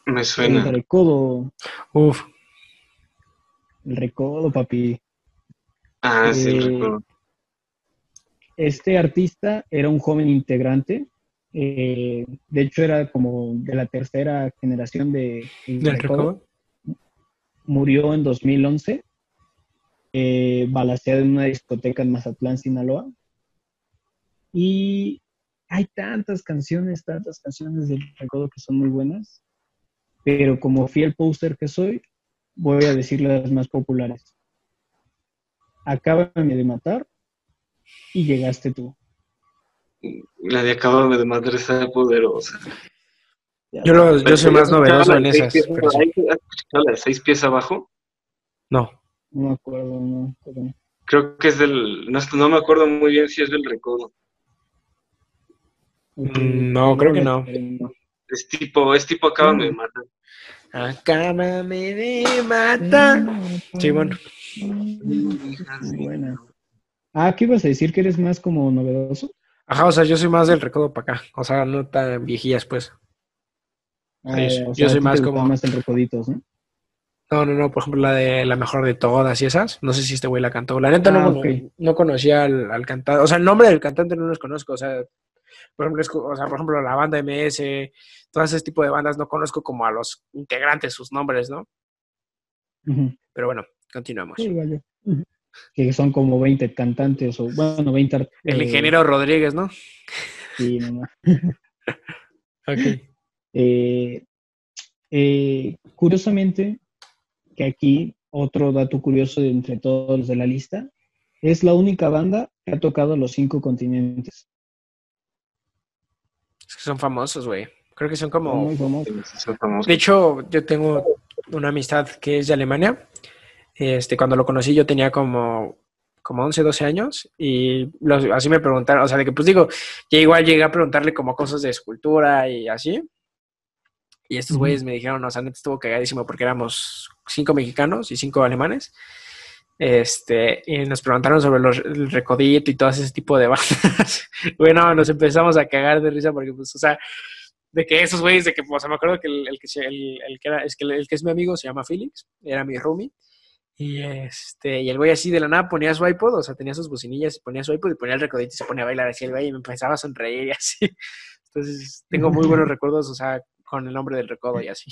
Me El suena. Recodo, Uf. el Recodo, papi. Ah, sí, Eh, recuerdo. Este artista era un joven integrante, eh, de hecho era como de la tercera generación de El Del Recodo. recodo. Murió en 2011, eh, balaceado en una discoteca en Mazatlán, Sinaloa. Y hay tantas canciones, tantas canciones del Recodo que son muy buenas, pero como fiel poster que soy, voy a decir las más populares. Acábame de matar y llegaste tú. La de Acábame de Matar está poderosa. Yo, lo- yo soy más novedoso en Seis esas. pies- pero sí. ¿Has escuchado la de seis pies abajo? No. No me acuerdo, no. perdón. Creo que es del. No, no me acuerdo muy bien si es del recodo. Mm, no, creo que no. Es tipo, es tipo Acábame de Mm. Matar. Acábame de matar. Sí, bueno. Buena. Ah, ¿qué ibas a decir? ¿Que eres más como novedoso? Ajá, o sea, yo soy más del recodo para acá. O sea, no tan viejillas, pues. Ah, Sí, yo sea, soy más como- más el recoditos, ¿no? No, no, no, por ejemplo, la de la mejor de todas y esas. No sé si este güey la cantó. La neta no, Ah, cono- ok. no conocía al, al cantante. O sea, el nombre del cantante no los conozco. O sea, por ejemplo, o sea, por ejemplo, la banda MS, todo ese tipo de bandas no conozco como a los integrantes, sus nombres, ¿no? Pero bueno, continuamos. Sí. Que son como 20 cantantes o, bueno, 20 art- El eh, ingeniero Rodríguez, ¿no? Sí, nomás. Ok. Eh, eh, curiosamente, que aquí otro dato curioso de entre todos los de la lista, es la única banda que ha tocado los cinco continentes. Que son famosos, güey. Creo que son como... muy famosos. Son famosos. De hecho, yo tengo una amistad que es de Alemania. Este, cuando lo conocí yo tenía como, como 11, 12 años y los- así me preguntaron, o sea, de que pues digo, ya igual llegué a preguntarle como cosas de escultura y así. Y estos güeyes me dijeron, o sea, neta estuvo cagadísimo porque éramos cinco mexicanos y cinco alemanes. Este, y nos preguntaron sobre los, el recodito y todo ese tipo de bandas. bueno, nos empezamos a cagar de risa porque, pues, o sea, de que esos güeyes, de que, o sea, me acuerdo que el, el que, el, el que era, es que el, el que es mi amigo se llama Felix, era mi roomie. Y este, y el güey así de la nada ponía su iPod, o sea, tenía sus bocinillas y ponía su iPod y ponía el recodito y se ponía a bailar así el güey y me empezaba a sonreír y así. Entonces, tengo muy buenos recuerdos, o sea, con el nombre del recodo y así.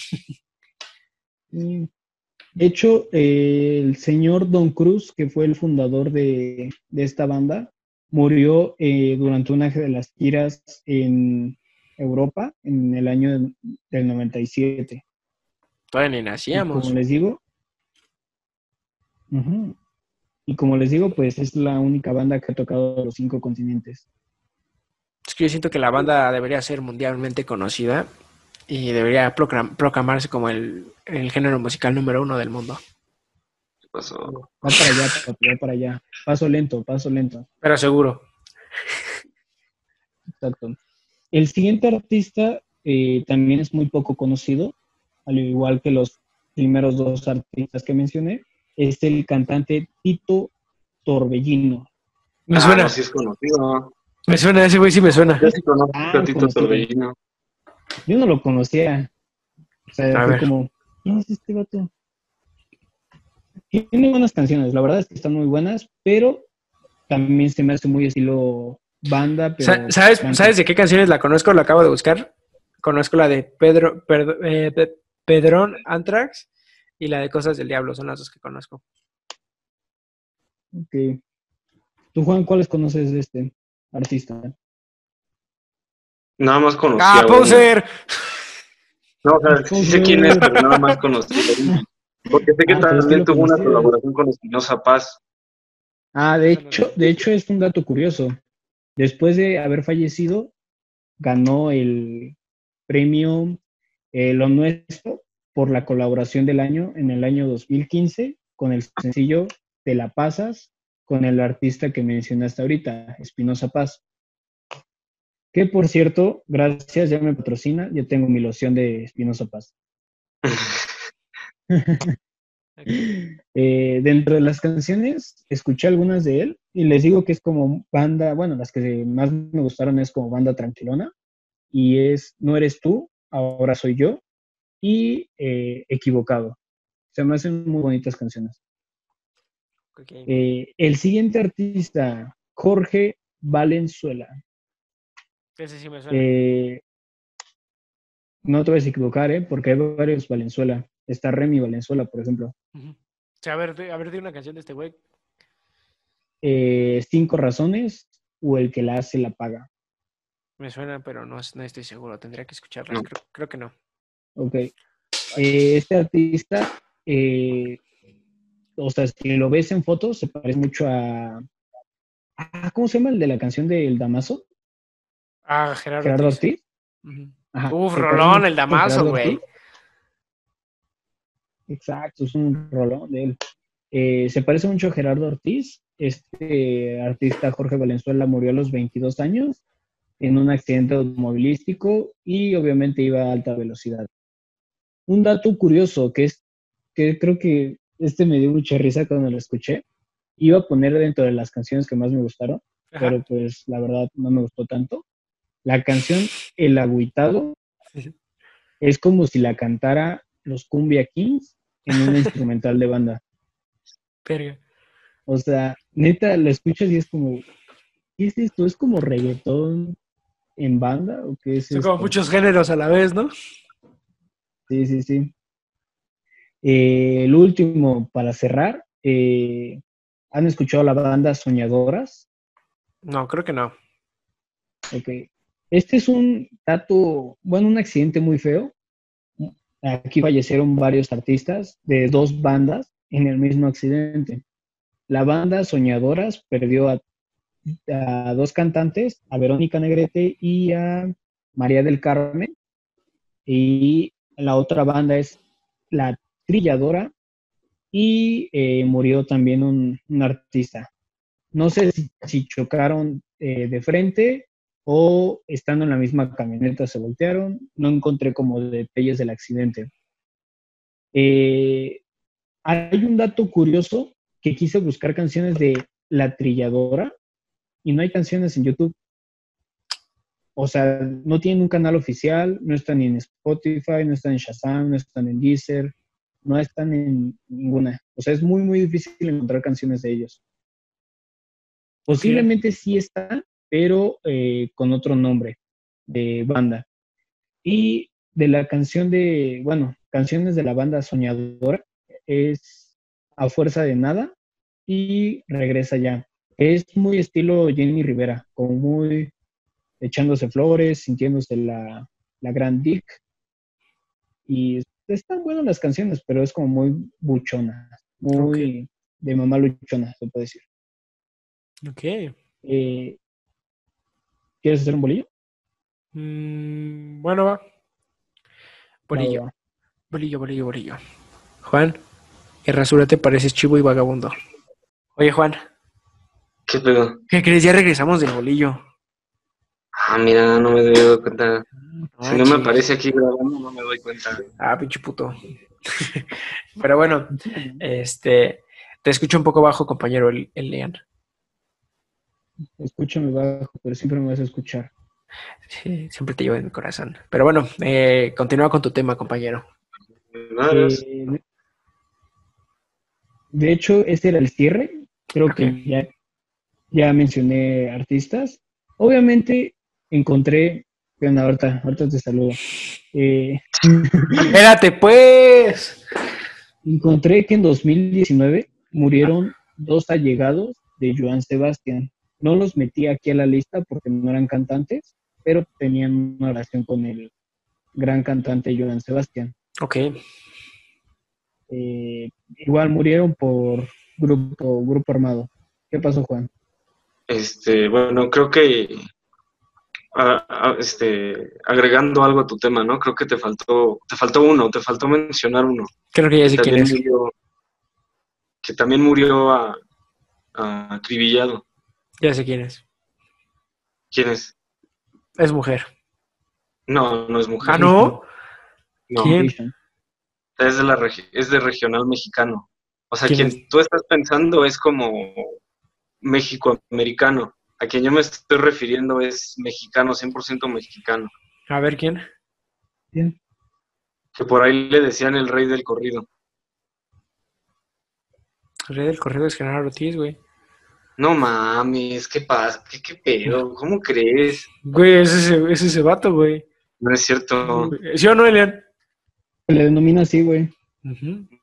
Mm. De hecho, eh, el señor Don Cruz, que fue el fundador de, de esta banda, murió eh, durante una de las giras en Europa en el año del- del 97. Todavía ni Y nacíamos. como les digo, y como les digo, pues es la única banda que ha tocado los cinco continentes. Es que yo siento que la banda debería ser mundialmente conocida y debería proclam- proclamarse como el, el género musical número uno del mundo. ¿Qué pasó? Va para allá, papi, va para allá. Paso lento, paso lento. Pero seguro. Exacto. El siguiente artista eh, también es muy poco conocido, al igual que los primeros dos artistas que mencioné, es el cantante Tito Torbellino. Me Ah, suena, no, sí es conocido. me suena, ese güey sí me suena. Yo sí conozco Ah, a Tito conocido. Torbellino. Yo no lo conocía. O sea, A fue ver. como, ¿quién es este vato? Tiene buenas canciones, la verdad es que están muy buenas, pero también se me hace muy estilo banda. Pero Sa- ¿Sabes. ¿Sabes de qué canciones la conozco? La acabo de buscar. Conozco la de Pedro, Perdo- eh, Pe- Pedrón Anthrax y la de Cosas del Diablo. Son las dos que conozco. Ok. ¿Tú, Juan, cuáles conoces de este artista? Nada más conocí ¡Ah, poser! No, o sea, sí sé quién es, pero nada más conocí a uno. Porque sé que Ah, también tuvo una conocía. colaboración con Espinosa Paz. Ah, de hecho, de hecho es un dato curioso. Después de haber fallecido, ganó el premio eh, Lo Nuestro por la colaboración del año en el año 2015 con el sencillo Te la pasas con el artista que mencionaste ahorita, Espinosa Paz. Que por cierto, gracias, ya me patrocina, ya tengo mi loción de Espinosa Paz. Eh, dentro de las canciones, escuché algunas de él y les digo que es como banda, bueno, las que más me gustaron es como banda tranquilona y es No eres tú, ahora soy yo y eh, Equivocado. Se me hacen muy bonitas canciones. Eh, el siguiente artista, Jorge Valenzuela. Ese sí me suena. Eh, no te vas a equivocar, ¿eh? porque hay varios Valenzuela. Está Remy Valenzuela, por ejemplo. Ujú. O sea, a ver, a ver, di una canción de este güey. Eh, Cinco razones o el que la hace la paga. Me suena, pero no, no estoy seguro. Tendría que escucharla. No. Creo, creo que no. Ok. Eh, este artista, eh, o sea, si lo ves en fotos, se parece mucho a. Ah, ¿Cómo se llama el de la canción del Damaso? Ah, Gerardo, Gerardo Ortiz. Ortiz. Ajá, Uf, rolón, el Damaso, güey. Exacto, es un rolón de él. Eh, se parece mucho a Gerardo Ortiz. Este artista Jorge Valenzuela murió a los 22 años en un accidente automovilístico y obviamente iba a alta velocidad. Un dato curioso que es que creo que este me dio mucha risa cuando lo escuché. Iba a poner dentro de las canciones que más me gustaron, Ajá. pero pues la verdad no me gustó tanto. La canción El Agüitado es como si la cantara los Cumbia Kings en un instrumental de banda. Verga. O sea, neta, la escuchas y es como, ¿qué es esto? ¿Es como reggaetón en banda? ¿O qué es Son como muchos géneros a la vez, ¿no? Sí, sí, sí. Eh, el último, para cerrar, eh, ¿han escuchado la banda Soñadoras? No, creo que no. Ok. Este es un dato, bueno, un accidente muy feo. Aquí fallecieron varios artistas de dos bandas en el mismo accidente. La banda Soñadoras perdió a, dos cantantes, a Verónica Negrete y a María del Carmen. Y la otra banda es La Trilladora y eh, murió también un, artista. No sé si, si chocaron eh, de frente o estando en la misma camioneta se voltearon. No encontré como detalles del accidente. Eh, hay un dato curioso que quise buscar canciones de La Trilladora y no hay canciones en YouTube. O sea, no tienen un canal oficial, no están en Spotify, no están en Shazam, no están en Deezer, no están en ninguna. O sea, es muy, muy difícil encontrar canciones de ellos. Posiblemente sí está, pero eh, con otro nombre de banda. Y de la canción de, bueno, canciones de la banda Soñadora es A Fuerza de Nada y Regresa Ya. Es muy estilo Jenny Rivera, como muy echándose flores, sintiéndose la, la gran dick. Y están buenas las canciones, pero es como muy buchona, muy de mamá luchona, se puede decir. Ok. Eh, ¿Quieres hacer un bolillo? Mm, bueno, va. Bolillo, Va, va. bolillo, bolillo, bolillo. Juan, Errasúrate pareces chivo y vagabundo. Oye, Juan, ¿Qué pedo? ¿qué crees? Ya regresamos del bolillo. Ah, mira, no me doy cuenta. Si no me aparece aquí grabando, no me doy cuenta. Ah, pinche puto. Pero bueno, este, te escucho un poco bajo, compañero, el, el Lean. Escúchame bajo, pero siempre me vas a escuchar. Sí, siempre te llevo en mi corazón. Pero bueno, eh, continúa con tu tema, compañero. Eh, de- hecho, este era el cierre. Creo que ya, ya mencioné artistas. Obviamente encontré, bueno, ahorita, ahorita te saludo. Eh, Espérate, pues. encontré que en 2019 murieron dos allegados de Joan Sebastián. No los metí aquí a la lista porque no eran cantantes, pero tenían una relación con el gran cantante Joan Sebastián. Ok. Eh, igual murieron por grupo, grupo armado. ¿Qué pasó, Juan? Este, bueno, creo que a- a- este, agregando algo a tu tema, ¿no? Creo que te faltó, te faltó uno, te faltó mencionar uno. Creo que ya sé quién es. murió, que también murió a, a acribillado. Ya sé quién es. ¿Quién es? Es mujer. No, no es mujer. Ah, ¿no? No, ¿Quién? es de la regi- es de regional mexicano. O sea, ¿Quién quien tú estás pensando es como México-americano. A quien yo me estoy refiriendo es mexicano, 100% mexicano. A ver quién. Bien. Que por ahí le decían el rey del corrido. El rey del corrido es Genaro Ortiz, güey. No mames, ¿qué pasa? ¿Qué, qué pedo? ¿Cómo crees? Güey, es ese, es ese vato, güey. No es cierto. ¿Sí o no, Elian? Se le denomina así, güey.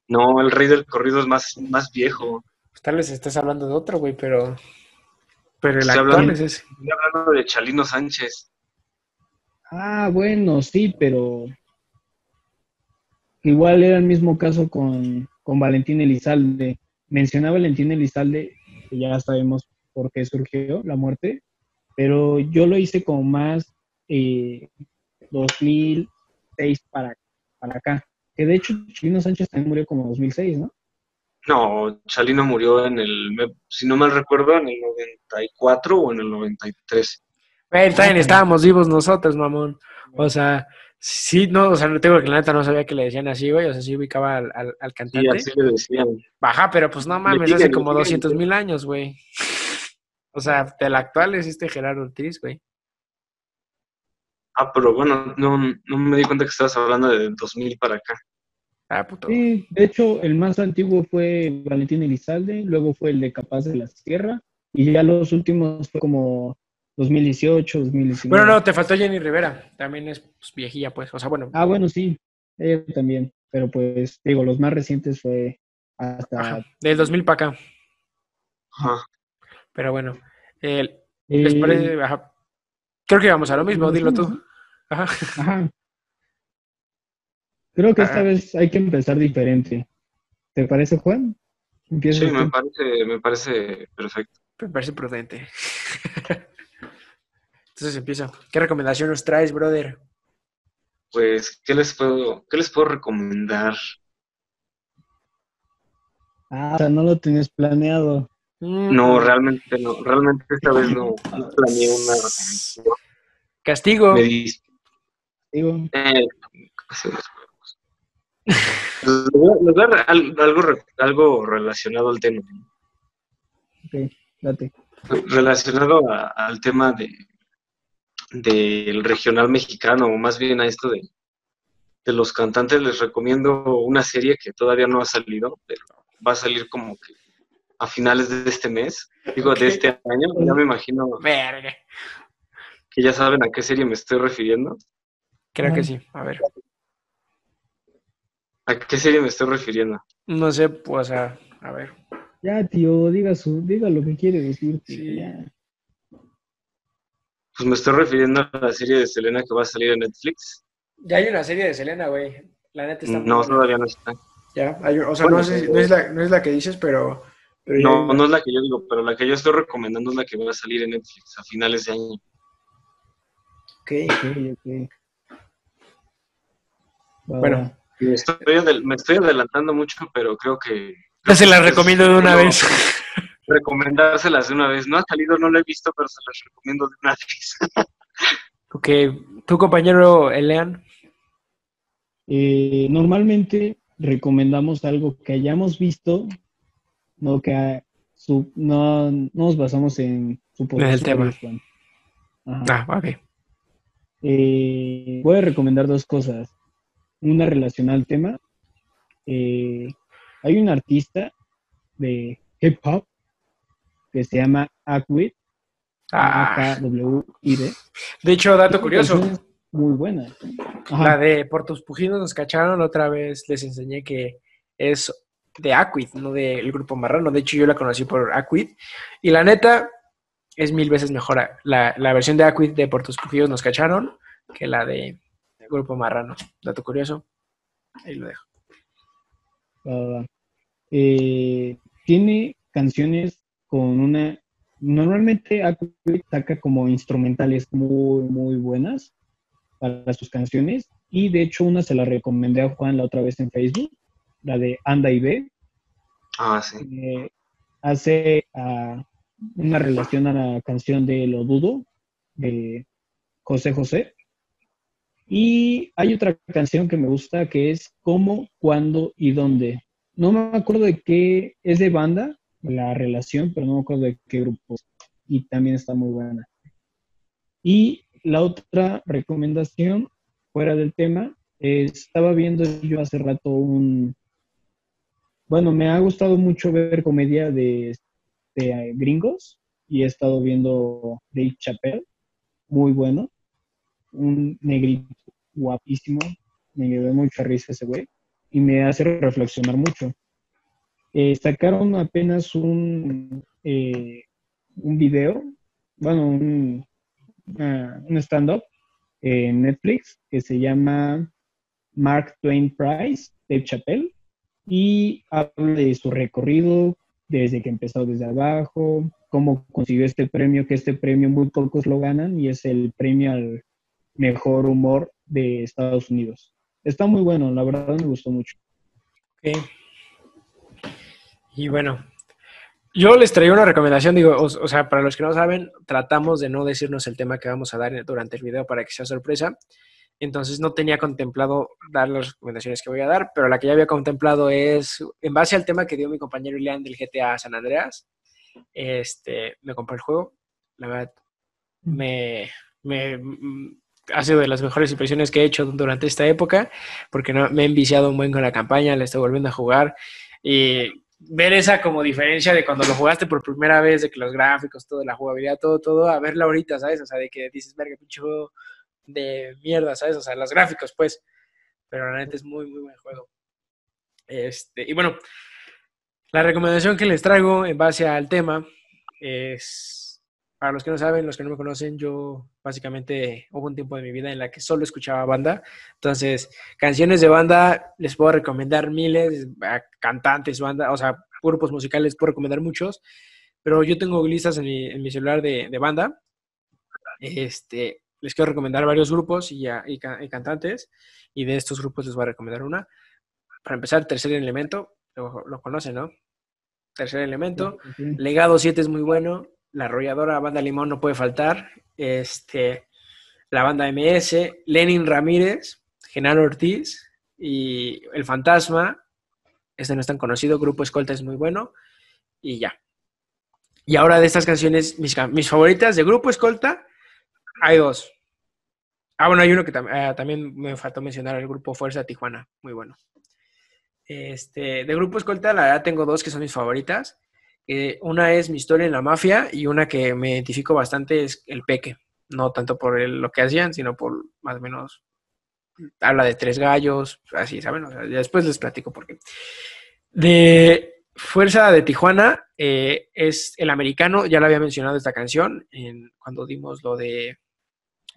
No, el rey del corrido es más, más viejo. Pues tal vez estás hablando de otro, güey, pero. Pero el Estoy actual hablando- es ese. Estoy hablando de Chalino Sánchez. Ah, bueno, sí, pero igual era el mismo caso con, con Valentín Elizalde. Mencionaba Valentín Elizalde, que ya sabemos por qué surgió la muerte, pero yo lo hice como más eh, 2006 para, para acá. Que de hecho, Chilino Sánchez también murió como 2006, ¿no? No, Chalino murió en el, si no mal recuerdo, en el 94 o en el 93. Güey, también estábamos vivos nosotros, mamón. O sea, sí, no, o sea, no tengo que la neta no sabía que le decían así, güey. O sea, sí ubicaba al, al, al Sí, cantante. así le decían. Baja, pero pues no mames, hace como siguen, 200 mil años, güey. O sea, del actual es este Gerardo Ortiz, güey. Ah, pero bueno, no, no me di cuenta que estabas hablando de 2000 para acá. Ah, puto. Sí, de hecho, el más antiguo fue Valentín Elizalde, luego fue el de Capaz de la Sierra, y ya los últimos fue como 2018, 2019. Bueno, no, te faltó Jenny Rivera. También es pues, viejilla, pues. O sea, bueno. Ah, bueno, sí, ella también, pero pues, digo, los más recientes fue hasta... Ajá, del 2000 para acá. Ajá. Pero bueno. el- ¿Les eh, parece? Ajá. Creo que vamos a lo mismo, dilo tú. Ajá. Ajá. Creo que esta Ajá. vez hay que empezar diferente. ¿Te parece, Juan? Empieza Sí, me parece, me parece perfecto. Me parece prudente. Entonces empieza. ¿Qué recomendación nos traes, brother? Pues, ¿qué les puedo, qué les puedo recomendar? Ah, o sea, no lo tenías planeado. No, realmente no, realmente esta vez no, no planeé una recomendación. Castigo. Me dis- Digo, eh. Les voy a- les voy a dar al- algo, algo relacionado al tema. ok, date. relacionado a- al tema de del regional mexicano, o más bien a esto de, de los cantantes, les recomiendo una serie que todavía no ha salido, pero va a salir como que a finales de este mes, digo, de este año, ya me imagino Verga. que ya saben a qué serie me estoy refiriendo. Creo que sí. A ver. ¿A qué serie me estoy refiriendo? No sé, pues, a, a ver. Ya, tío, diga, su, diga lo que quiere decir. tío, Sí. ya. Pues me estoy refiriendo a la serie de Selena que va a salir en Netflix. Ya hay una serie de Selena, güey. La neta está muy No, todavía no está. Ya, hay- o sea, Bueno, no, es la, no es la que dices, pero... pero No, no es la que yo digo, pero la que yo estoy recomendando es la que va a salir en Netflix a finales de año. Ok. Ok, ok. Bueno. Me estoy, adel- me estoy adelantando mucho, pero creo que... Ya se la recomiendo de una No, vez. Recomendárselas de una vez. No ha salido, no lo he visto, pero se las recomiendo de una vez. Ok, tu compañero Elean. Eh, normalmente recomendamos algo que hayamos visto, no que ha- su- no, no nos basamos en suposiciones. tema. Juan. Ajá. Ah, ok. Eh, voy a recomendar dos cosas. Una relacionada al tema. Eh, hay un artista de hip hop que se llama Aquid, Ah, A-K-W-I-D. de hecho, dato curioso. Muy buenas. Ajá. La de Por tus pujidos nos cacharon, otra vez les enseñé que es de Aquid, no del grupo Marrano. De hecho, yo la conocí por Aquid. Y la neta, es mil veces mejor la, la versión de Aquid de Por tus pujidos nos cacharon que la de grupo Marrano. Dato curioso. Ahí lo dejo. Eh, tiene canciones con una. Normalmente Aquid saca como instrumentales muy, muy buenas para sus canciones. Y de hecho, una se la recomendé a Juan la otra vez en Facebook, la de Anda y Ve. Ah, sí. Eh, hace ah, una relación a la canción de Lo Dudo de José José. Y hay otra canción que me gusta que es Cómo, Cuándo y Dónde. No me acuerdo de qué es de banda la relación, pero no me acuerdo de qué grupo. Y también está muy buena. Y la otra recomendación, fuera del tema, eh, estaba viendo yo hace rato un, bueno, me ha gustado mucho ver comedia de, de gringos y he estado viendo Dave Chappelle, muy bueno, un negrito guapísimo, me dio mucha risa ese güey y me hace reflexionar mucho. Eh, sacaron apenas un, eh, un video, bueno, un, stand-up en Netflix que se llama Mark Twain Prize, Dave Chappelle, y habla de su recorrido desde que empezó desde abajo, cómo consiguió este premio, que este premio muy pocos lo ganan y es el premio al mejor humor de Estados Unidos. Está muy bueno, la verdad me gustó mucho. Ok. Y bueno, yo les traigo una recomendación, digo, o, sea, para los que no saben, tratamos de no decirnos el tema que vamos a dar durante el video para que sea sorpresa. Entonces no tenía contemplado dar las recomendaciones que voy a dar, pero la que ya había contemplado es, en base al tema que dio mi compañero Ileán del GTA San Andreas, este, me compré el juego. La verdad, me, me, ha sido de las mejores impresiones que he hecho durante esta época, porque no, me he enviciado un buen con la campaña, le estoy volviendo a jugar y ver esa como diferencia de cuando lo jugaste por primera vez, de que los gráficos, todo, la jugabilidad, todo, todo, a verla ahorita, ¿sabes? O sea, de que dices, verga, pinche juego de mierda, ¿sabes? O sea, los gráficos, pues, pero neta es muy, muy buen juego. Este, y bueno, la recomendación que les traigo en base al tema es para los que no saben, los que no me conocen, yo básicamente hubo un tiempo de mi vida en la que solo escuchaba banda. Entonces, canciones de banda les puedo recomendar miles, cantantes, banda, o sea, grupos musicales les puedo recomendar muchos. Pero yo tengo listas en mi, en mi celular de, de, banda. Este, les quiero recomendar varios grupos y, y, y, cantantes. Y de estos grupos les voy a recomendar una. Para empezar, Tercer Elemento, lo, lo conocen, ¿no? Tercer Elemento. Legado 7 es muy bueno la arrolladora Banda Limón no puede faltar, este, la banda MS, Lenin Ramírez, Genaro Ortiz y El Fantasma, este no es tan conocido, Grupo Escolta es muy bueno y ya. Y ahora de estas canciones, mis, favoritas de Grupo Escolta, hay dos. Ah, bueno, hay uno que eh, también me faltó mencionar, el Grupo Fuerza Tijuana, muy bueno. Este, de Grupo Escolta, la verdad tengo dos que son mis favoritas. Eh, una es mi historia en la mafia y una que me identifico bastante es el Peque. No tanto por el, lo que hacían, sino por más o menos habla de tres gallos, así, ¿saben? Después les platico por qué. De Fuerza de Tijuana eh, es el americano, ya lo había mencionado esta canción cuando dimos lo de,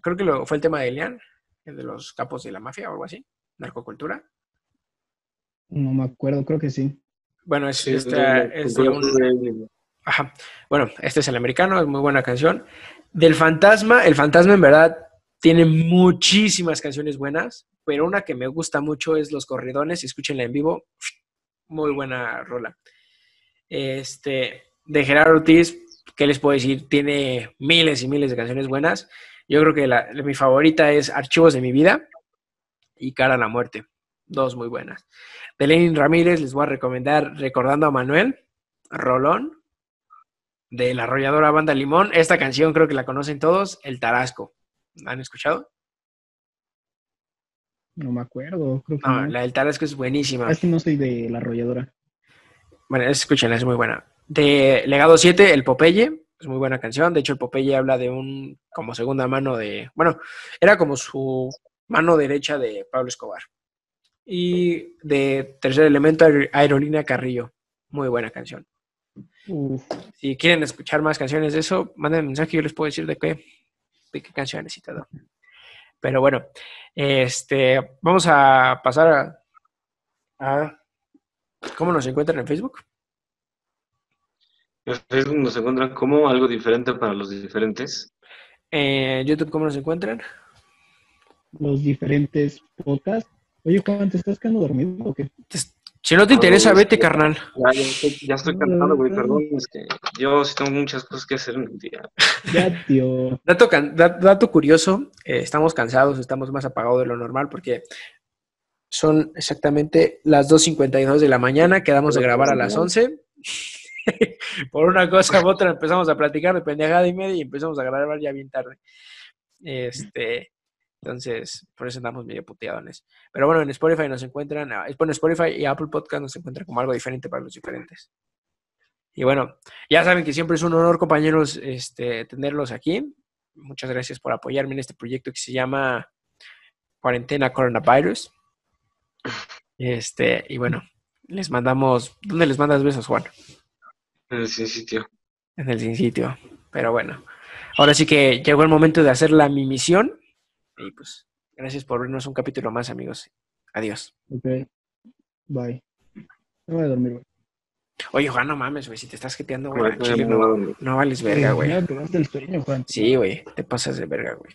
creo que fue el tema de Elian, el de los capos de la mafia o algo así, narcocultura. No me acuerdo, creo que sí. Bueno, es, esta, es de un... Ajá. Bueno, este es el americano, es muy buena canción. Del Fantasma, el Fantasma en verdad tiene muchísimas canciones buenas, pero una que me gusta mucho es Los Corridones, escúchenla en vivo, muy buena rola. Este, de Gerardo Ortiz, ¿qué les puedo decir? Tiene miles y miles de canciones buenas. Yo creo que la, mi favorita es Archivos de mi vida y Cara a la Muerte, dos muy buenas de Lenin Ramírez les voy a recomendar Recordando a Manuel, Rolón, de la arrolladora Banda Limón. Esta canción creo que la conocen todos, El Tarasco. ¿La han escuchado? No me acuerdo. Creo que no, no. La del Tarasco es buenísima. Es que no soy de la arrolladora. Bueno, escúchenla, es muy buena. De Legado 7, El Popeye. Es muy buena canción. De hecho, el Popeye habla de un como segunda mano de. Bueno, era como su mano derecha de Pablo Escobar. Y de tercer elemento, Aerolínea Carrillo. Muy buena canción. Uf. Si quieren escuchar más canciones de eso, manden mensaje y yo les puedo decir de qué, de qué canciones y todo. Pero bueno, este, vamos a pasar a, a cómo nos encuentran en Facebook. En Facebook nos encuentran como algo diferente para los diferentes. En YouTube, ¿cómo nos encuentran? Los diferentes podcasts. Oye, Juan, ¿te estás quedando dormido o qué? Si no te interesa, no, vete, carnal. Ya, ya estoy, ya estoy cantando, güey, perdón. Es que yo sí tengo muchas cosas que hacer en el día. Ya, tío. Dato, dato curioso, eh, estamos cansados, estamos más apagados de lo normal porque son exactamente las 2.52 de la mañana, quedamos de grabar a las 11. Por una cosa u otra empezamos a platicar de pendejada y media y empezamos a grabar ya bien tarde. Este, Entonces, por eso andamos medio puteadones. Pero bueno, en Spotify nos encuentran, ah, bueno, Spotify y Apple Podcast nos encuentran como algo diferente para los diferentes. Y bueno, ya saben que siempre es un honor, compañeros, este, tenerlos aquí. Muchas gracias por apoyarme en este proyecto que se llama Cuarentena Coronavirus. Este, y bueno, les mandamos. ¿Dónde les mandas besos, Juan? En el sin sitio. En el sin sitio. Pero bueno, ahora sí que llegó el momento de hacer la mi misión. Y pues, gracias por vernos un capítulo más, amigos. Adiós. Ok. Bye. Me voy a dormir, güey. Oye, Juan, no mames, güey. Si te estás jeteando, güey, no, no, no. no vales verga, güey. Ya pegaste el sueño, Juan. Sí, güey. Te pasas de verga, güey.